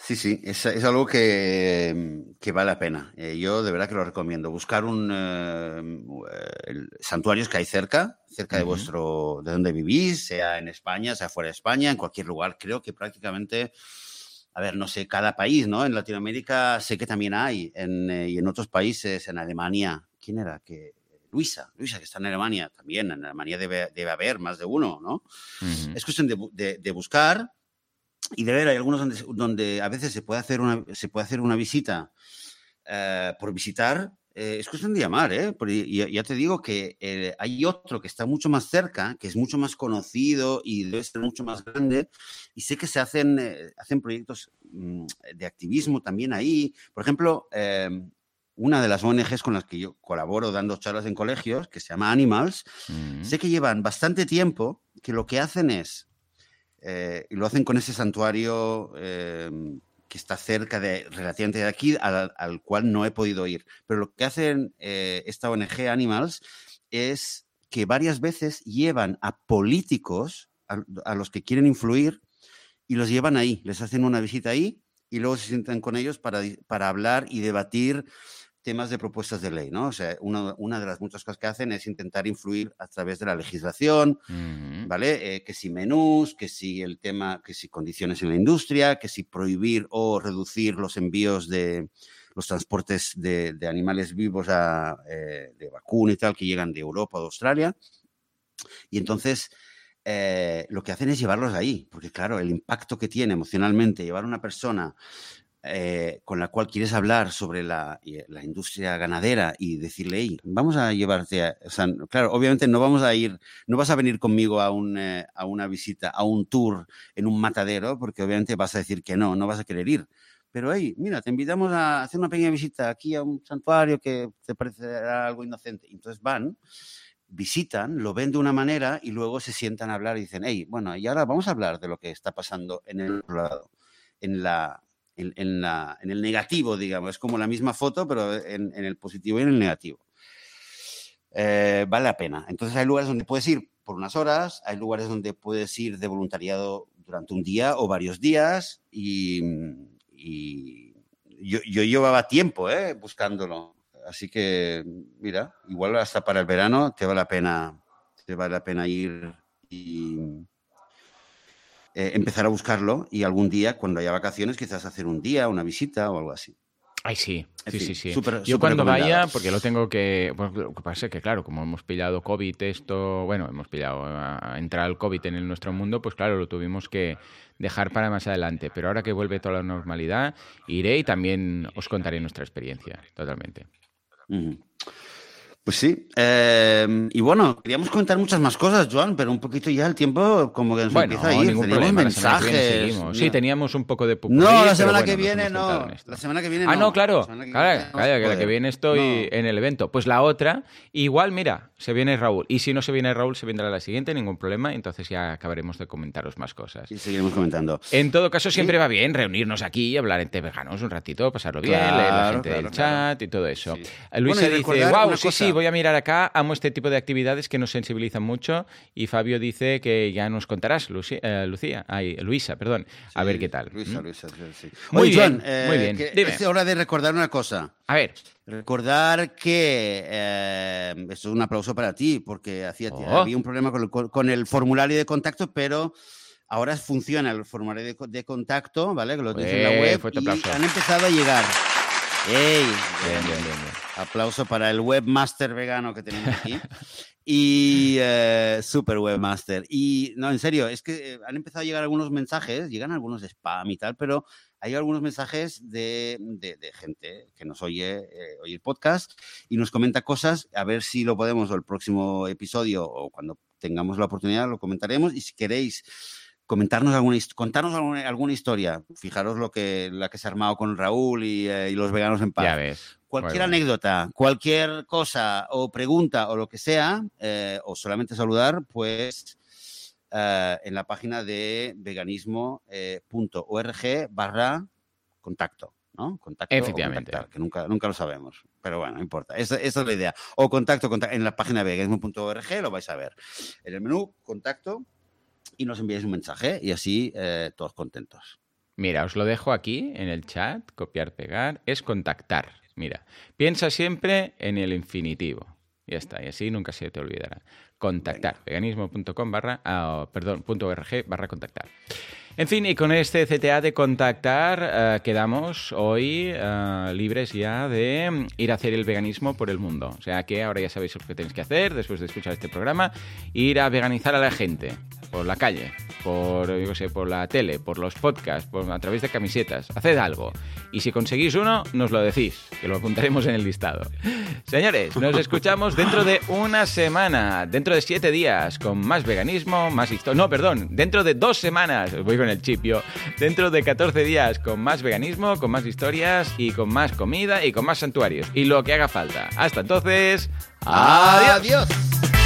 Sí, sí, es, es algo que, que vale la pena. Eh, yo de verdad que lo recomiendo. Buscar un eh, el- santuarios que hay cerca, cerca de vuestro, de donde vivís, sea en España, sea fuera de España, en cualquier lugar. Creo que prácticamente, a ver, no sé, cada país, ¿no? En Latinoamérica sé que también hay, en, eh, y en otros países, en Alemania. ¿Quién era? Que Luisa, Luisa, que está en Alemania también. En Alemania debe, debe haber más de uno, ¿no? Es cuestión de- de buscar y de ver, hay algunos donde, donde a veces se puede hacer una, se puede hacer una visita eh, por visitar. eh, es cuestión de llamar, ¿eh? Porque ya, ya te digo que eh, hay otro que está mucho más cerca, que es mucho más conocido y debe ser mucho más grande. Y sé que se hacen, eh, hacen proyectos mm, de activismo también ahí. Por ejemplo, eh, una de las ONGs con las que yo colaboro dando charlas en colegios, que se llama Animals, Mm. Sé que llevan bastante tiempo que lo que hacen es, eh, y lo hacen con ese santuario eh, que está cerca de, relativamente de aquí, al, al cual no he podido ir. Pero lo que hacen eh, esta ONG Animals es que varias veces llevan a políticos, a, a los que quieren influir, y los llevan ahí, les hacen una visita ahí y luego se sientan con ellos para, para hablar y debatir temas de propuestas de ley, ¿no? O sea, una, una de las muchas cosas que hacen es intentar influir a través de la legislación. ¿vale? Eh, que si menús, que si el tema, que si condiciones en la industria, que si prohibir o reducir los envíos de los transportes de, de animales vivos a, eh, de vacuna y tal que llegan de Europa o de Australia. Y entonces eh, lo que hacen es llevarlos ahí, porque claro, el impacto que tiene emocionalmente llevar a una persona eh, con la cual quieres hablar sobre la, y- la industria ganadera y decirle, hey, vamos a llevarte a... O sea, claro, obviamente no vamos a ir, no vas a venir conmigo a, un, eh, a una visita, a un tour en un matadero, porque obviamente vas a decir que no, no vas a querer ir. Pero, hey, mira, te invitamos a hacer una pequeña visita aquí a un santuario que te parecerá algo inocente. Entonces van, visitan, lo ven de una manera y luego se sientan a hablar y dicen, hey, bueno, y ahora vamos a hablar de lo que está pasando en el otro lado, en la, en, en la, en el negativo, digamos. Es como la misma foto, pero en, en el positivo y en el negativo. Eh, vale la pena. Entonces hay lugares donde puedes ir por unas horas, hay lugares donde puedes ir de voluntariado durante un día o varios días y, y yo, yo llevaba tiempo eh, buscándolo. Así que, mira, igual hasta para el verano te vale la pena, te vale la pena ir y eh, empezar a buscarlo y algún día, cuando haya vacaciones, quizás hacer un día, una visita o algo así. Ay, sí, En sí, fin, sí, sí. Yo cuando vaya, porque lo tengo que... Pues, lo que pasa es que, claro, como hemos pillado COVID, esto... Bueno, hemos pillado a, entrar el COVID en el- nuestro mundo, pues claro, lo tuvimos que dejar para más adelante. Pero ahora que vuelve toda la normalidad, iré y también os contaré nuestra experiencia, totalmente. Ujú. Pues sí. eh, y bueno, queríamos comentar muchas más cosas, Joan, pero un poquito ya el tiempo como que nos Bueno, empieza a ir. ningún Teníamos mensajes. Sí, teníamos un poco de No, la semana bueno, que viene no. La semana que viene Ah, no. no, claro. La que Claro, viene se que la que puede. viene estoy No. en el evento. Pues la otra, igual, mira, se viene Raúl. Y si no se viene Raúl, se vendrá la siguiente, ningún problema. Entonces ya acabaremos de comentaros más cosas. Y seguiremos comentando. En todo caso, siempre va bien reunirnos aquí, hablar entre veganos un ratito, pasarlo bien, Claro, leer la gente claro, del claro. chat y todo eso. Sí. Luisa Bueno, y dice, wow, una sí, sí, cosa". voy a mirar acá, amo este tipo de actividades que nos sensibilizan mucho. Y Fabio dice que ya nos contarás, Luci- eh, Lucía, ay, Luisa, perdón, a Sí, ver qué tal. Luisa, ¿Mm? Luisa, sí. Muy Oye, bien, eh, muy bien. que. Es hora de recordar una cosa. A ver, Recordar que eh, esto es un aplauso para ti, porque hacía, Oh. había un problema con el, con el formulario de contacto, pero ahora funciona el formulario de, de contacto, ¿vale? Que lo tienes en la web y han empezado a llegar. ¡Ey! bien, bien, bien. Aplauso para el webmaster vegano que tenemos aquí. (laughs) Y eh, super webmaster. Y no, en serio, es que eh, han empezado a llegar algunos mensajes, llegan algunos de spam y tal, pero hay algunos mensajes de, de- de gente que nos oye, eh, oye el podcast y nos comenta cosas, a ver si lo podemos o el próximo episodio o cuando tengamos la oportunidad lo comentaremos. Y si queréis comentarnos alguna, contarnos alguna, alguna historia, fijaros lo que, la que se ha armado con Raúl y, eh, y los veganos en paz Ya ves. cualquier Bueno, anécdota, cualquier cosa o pregunta o lo que sea, eh, o solamente saludar, pues eh, en la página de veganismo.org barra contacto. ¿no? Contacto Efectivamente. que nunca, nunca lo sabemos. Pero bueno, no importa. Esa, esa es la idea. O contacto, conta- en la página de veganismo.org lo vais a ver. En el menú, contacto, y nos enviáis un mensaje y así eh, todos contentos. Mira, os lo dejo aquí en el chat, copiar, pegar, es contactar. Mira, piensa siempre en el infinitivo. Ya está, y así nunca se te olvidará. Contactar, veganismo.com barra, ah, perdón, punto .org barra contactar. En fin, y con este CTA de contactar eh, quedamos hoy eh, libres ya de mm, ir a hacer el veganismo por el mundo. O sea que ahora ya sabéis lo que tenéis que hacer después de escuchar este programa, ir a veganizar a la gente por la calle. por, yo sé, por la tele, por los podcasts, por, a través de camisetas. Haced algo. Y si conseguís uno, nos lo decís, que lo apuntaremos en el listado. Señores, nos escuchamos dentro de una semana, dentro de siete días, con más veganismo, más historia. No, perdón, dentro de dos semanas, voy con el chip yo. Dentro de 14 días, con más veganismo, con más historias y con más comida y con más santuarios. Y lo que haga falta. Hasta entonces, adiós. Adiós.